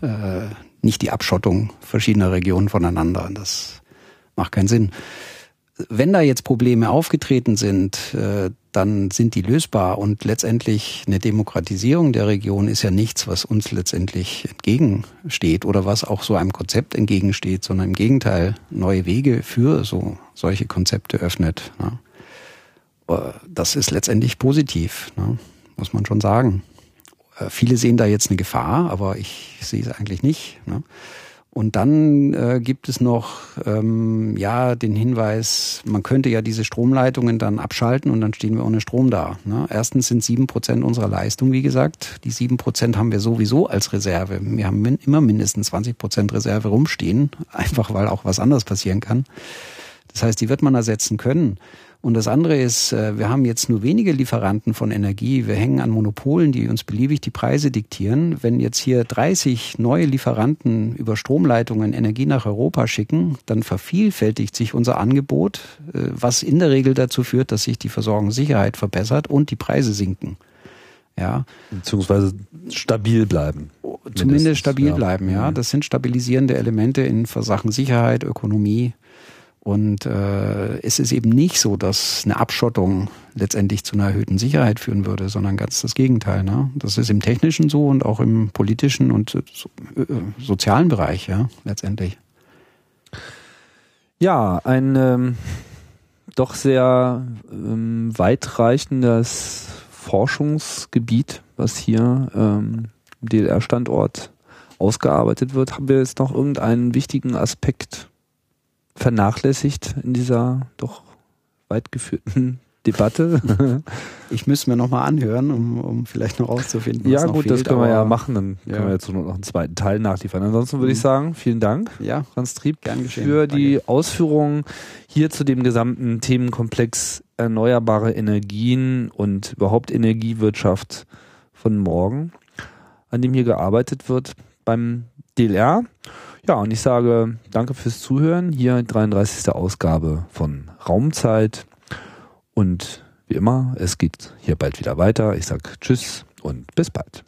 äh, nicht die Abschottung verschiedener Regionen voneinander. Das macht keinen Sinn. Wenn da jetzt Probleme aufgetreten sind, äh, dann sind die lösbar und letztendlich eine Demokratisierung der Region ist ja nichts, was uns letztendlich entgegensteht oder was auch so einem Konzept entgegensteht, sondern im Gegenteil neue Wege für so solche Konzepte öffnet. Ne? Das ist letztendlich positiv, ne? muss man schon sagen. Äh, viele sehen da jetzt eine Gefahr, aber ich sehe es eigentlich nicht. Ne? Und dann äh, gibt es noch ähm, ja den Hinweis, man könnte ja diese Stromleitungen dann abschalten und dann stehen wir ohne Strom da. Ne? Erstens sind sieben Prozent unserer Leistung, wie gesagt. Die sieben Prozent haben wir sowieso als Reserve. Wir haben min immer mindestens 20 Prozent Reserve rumstehen, einfach weil auch was anderes passieren kann. Das heißt, die wird man ersetzen können. Und das andere ist, äh, wir haben jetzt nur wenige Lieferanten von Energie. Wir hängen an Monopolen, die uns beliebig die Preise diktieren. Wenn jetzt hier 30 neue Lieferanten über Stromleitungen Energie nach Europa schicken, dann vervielfältigt sich unser Angebot, äh, was in der Regel dazu führt, dass sich die Versorgungssicherheit verbessert und die Preise sinken. Ja. Beziehungsweise stabil bleiben. Zumindest stabil ja. bleiben, ja. Mhm. Das sind stabilisierende Elemente in Sachen Sicherheit, Ökonomie und äh, es ist eben nicht so, dass eine Abschottung letztendlich zu einer erhöhten Sicherheit führen würde, sondern ganz das Gegenteil. Ne? Das ist im technischen so und auch im politischen und so, äh, sozialen Bereich, ja, letztendlich. Ja, ein ähm, doch sehr ähm, weitreichendes Forschungsgebiet, was hier ähm, DLR-Standort ausgearbeitet wird. Haben wir jetzt noch irgendeinen wichtigen Aspekt vernachlässigt in dieser doch weit geführten Debatte. ich müsste mir nochmal anhören, um, um vielleicht noch rauszufinden. Ja, gut, fehlt, das können wir ja machen. Dann ja. können wir jetzt noch einen zweiten Teil nachliefern. Ansonsten würde ich mhm. sagen, vielen Dank, ja, Franz Trieb, für die Danke. Ausführungen hier zu dem gesamten Themenkomplex erneuerbare Energien und überhaupt Energiewirtschaft von morgen, an dem hier gearbeitet wird beim DLR. Ja, und ich sage danke fürs Zuhören. Hier 33. Ausgabe von Raumzeit. Und wie immer, es geht hier bald wieder weiter. Ich sag Tschüss und bis bald.